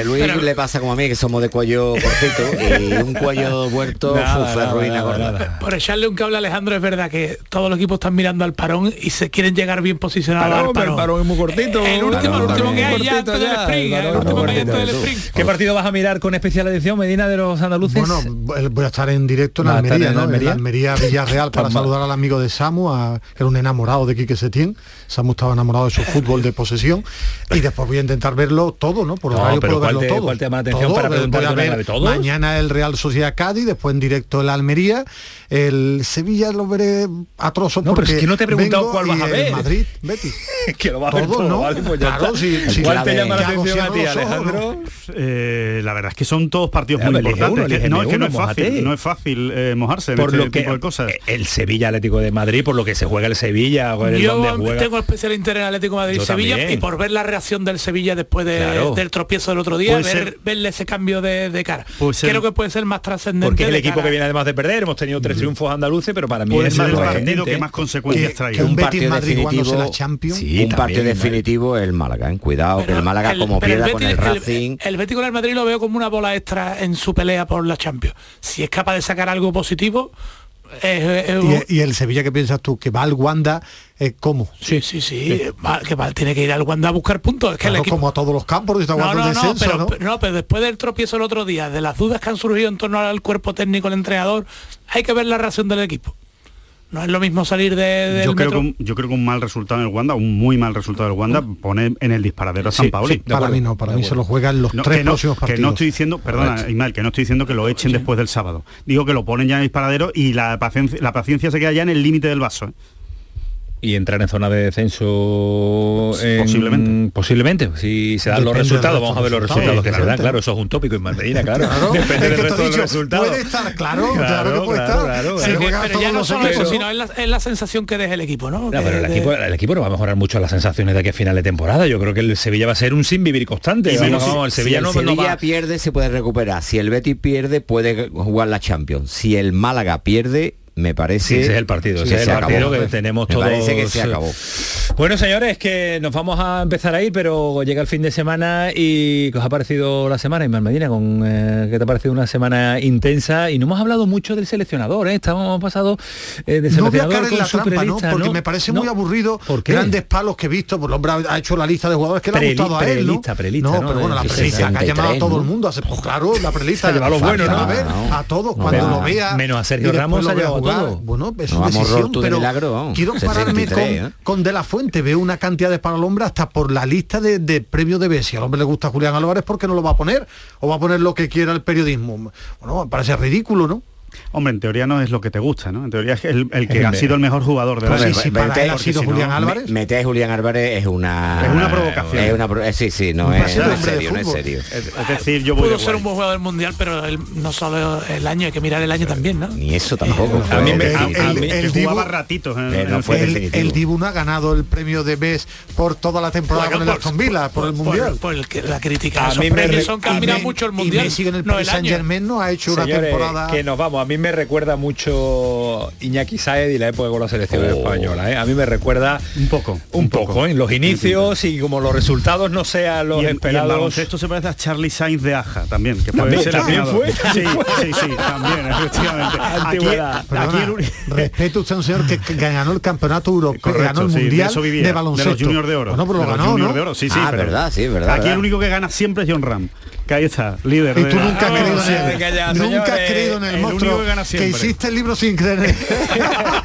a Luis Pero- le pasa como a mí, que somos de cuello cortito y un cuello vuelto Nada, uf, nada, ruina nada, gorda. nada. Por echarle un cable a Alejandro es verdad que todos los equipos están mirando al parón y se quieren llegar bien posicionados Parón, al pero parón. el parón es muy cortito. El último, Parón, el último que hay muy ya cortito antes del ya, sprint, el el parón último muy que hay antes del cortito. sprint. ¿Qué partido vas a mirar con especial atención, Medina, de los andaluces? Bueno, voy a estar en directo en ¿Va a estar Almería, en ¿no? Almería? En Almería Villarreal para saludar al amigo de Samu, a- que era un enamorado de Quique Setién. Samu estaba enamorado de su fútbol de posesión. Y después voy a intentar verlo todo, ¿no? Por horario puedo ¿cuál verlo te- todo. cuál te llama la atención para preguntar todos? Mañana el Real Sociedad Cádiz, después en directo el Almería. El Sevilla lo veré a trozos No, pero porque es que no te he preguntado cuál vas a ver. Madrid, Betis. que lo vas a ver Todo, ¿no? ¿vale? Pues ya Claro, está. sí, sí, ¿Cuál la te llama la ¿qué hago atención si a ti, ojos, Alejandro? Eh, la verdad es que son todos partidos Ya, muy importantes. uno, no, es que no es fácil, no es fácil eh, mojarse en Por este lo que tipo de cosas. el Sevilla Atlético de Madrid, por lo que se juega el Sevilla, o el Yo donde juega. tengo especial interés en Atlético de Madrid Yo Sevilla también. y por ver la reacción del Sevilla después de- Claro. del tropiezo del otro día, Puede ver, ser- verle ese cambio de, de cara. Creo que puede ser más trascendente. Porque es el equipo cara- que viene además de perder, hemos tenido tres triunfos andaluces, pero para mí Puede es ser el partido que más consecuencias Que, que un partido Madrid definitivo. la Champions. Sí, un partido también, definitivo es el Málaga, ¿eh? cuidado que el Málaga el- como pierda el con el Racing. El, Betis con el Madrid lo veo como una bola extra en su pelea por la Champions. Si es capaz de sacar algo positivo, Y, y el Sevilla, ¿qué piensas tú? Que va al Wanda, eh, ¿cómo? sí, sí, sí, va- que va- tiene que ir al Wanda a buscar puntos. Es que el Claro, equipo- como a todos los campos, está No, no, descenso, pero, ¿no? pero no, pero después del tropiezo el otro día, de las dudas que han surgido en torno al cuerpo técnico, el entrenador, hay que ver la reacción del equipo. No es lo mismo salir de, del Yo creo, que un, yo creo que un mal resultado en el Wanda, un muy mal resultado del Wanda, pone en el disparadero a San Sí, Paoli. sí, de Para mí no, para mí se lo juegan los No, tres que, no, próximos que no estoy diciendo, perdona, Ismael, que no estoy diciendo que lo echen después del sábado. Digo que lo ponen ya en el disparadero y la paciencia, la paciencia se queda ya en el límite del vaso. ¿eh? Y entrar en zona de descenso en- Posiblemente. posiblemente si se dan los Depende resultados vamos a ver los resultados que se dan claro eso es un tópico en Medina claro, Claro, depende es del que te resto he de los dicho, resultados Puede estar, claro, claro, que puede estar. claro, Sí, claro. pero ya no solo eso, sino es la, es la sensación que deja el equipo, ¿no? No, De- pero el de- equipo, el equipo no va a mejorar mucho las sensaciones de que a final de temporada. Yo creo que el Sevilla va a ser un sin vivir constante. Y Vamos, menos si- vamos, el Si Sevilla el no, no Sevilla va. pierde se puede recuperar. Si el Betis pierde puede jugar la Champions. Si el Málaga pierde me parece Sí, ese es el partido, ese que es el partido acabó. que tenemos me todos. parece que se acabó. Bueno, señores, que nos vamos a empezar a ir, pero llega el fin de semana y ¿qué os ha parecido la semana, Ismael Medina? Con, eh, ¿Qué te ha parecido una semana intensa? Y no hemos hablado mucho del seleccionador, ¿eh? Estamos pasado eh, de No voy a seleccionador caer en la trampa, ¿no? Porque ¿no? me parece No. muy aburrido ¿Por qué? grandes palos que he visto. Pues el hombre ha hecho la lista de jugadores que le ha gustado a él, ¿no? prelista, prelista, no, ¿no? pero bueno, la prelista que ha llamado a 63, todo ¿no? el mundo. Hace, pues claro, la prelista. Ha llevado los buenos, a todos, No, cuando lo vea. menos a Sergio y Ramos ha jugar. todo. Bueno, es No, vamos, decisión, pero milagro, quiero pararme 63, con, ¿eh? con De La Fuente. Veo una cantidad de al hombre hasta por la lista de, de premios de Bessi. Al hombre le gusta Julián Álvarez porque no lo va a poner o va a poner lo que quiera el periodismo. Bueno, me parece ridículo, ¿no? Hombre, en teoría no es lo que te gusta, ¿no? En teoría es el, el que Es ha sido el mejor jugador de la Hombre, liga. sí, para él ha sido si no- Julián Álvarez. Meter a Julián Álvarez es una Es una provocación. Es una pro- eh, sí, sí, no es, no es serio, no es serio. Es, es decir, yo voy Pudo de ser guay. un buen jugador del mundial, pero el- no solo el año, hay que mirar el año también, ¿no? Ni eso tampoco. A mí me- El- a- a el- mí- el que Dibu- jugaba ratitos en, Eh, no el el Dibu no ha ganado el premio de BES por toda la temporada Bueno, con el por- Aston Villa, por, el Mundial. por el que- la crítica. A Esos mí me premios re- son que Y han mirado mucho el y mundial. Messi en el no Paris el Saint año. Germain no ha hecho una temporada. que nos vamos. A mí me recuerda mucho Iñaki Saed y la época con la selección Oh. española. ¿eh? A mí me recuerda Un poco. un poco en los inicios y como los resultados no sean los y en, y en esperados. baloncesto se parece a Charlie Sainz de Aja también, que fue También- seleccionado. también fue, Sí, fue. sí, sí, también, efectivamente. Aquí, Antigüedad. aquí respeto usted a un señor que, que ganó el campeonato europeo, Correcto, ganó el sí, de mundial eso vivía, de de baloncesto. los juniors de oro. Bueno, pero lo De los ganó, juniors ¿no? de oro, sí, sí. Ah, pero verdad, sí, verdad, Aquí verdad. el único que gana siempre es John Ram, que ahí está, líder. Y tú nunca has Ah, creído sí, en ya, Nunca has creído en el, el monstruo que hiciste el libro sin creer.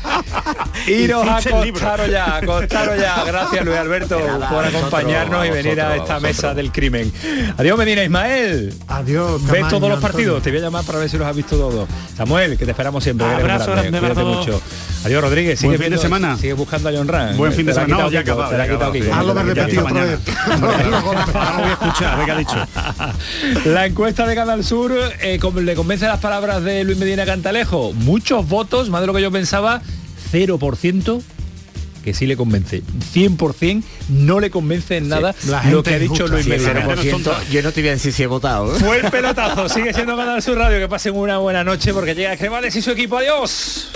Iros a acostaros ya, acostaros ya. Gracias Luis Alberto nada, por acompañarnos y venir a vosotros, esta a mesa del crimen. Adiós Medina Ismael. Adiós. ¿Ves todos los Antonio. partidos? Te voy a llamar para ver si los has visto todos. Samuel, que te esperamos siempre. Abrazo grande Cuídate mucho. Adiós Rodríguez. Buen sigue fin de semana. Sigue buscando a John Ran. Buen fin de semana. No, ya acabado. Hazlo más repetido otra mañana. vez. Ahora voy a escuchar, a ver qué ha dicho. La encuesta de Canal Sur eh, le convence las palabras de Luis Medina Cantalejo. Muchos votos, más de lo que yo pensaba, 0% que sí le convence. 100% no le convence en nada la lo que ha dicho. Luis Medina. 0%, yo no te voy a decir si he votado. ¿eh? Fue el pelotazo, sigue siendo Canal Sur Radio. Que pasen una buena noche porque llega Cremales y su equipo. Adiós.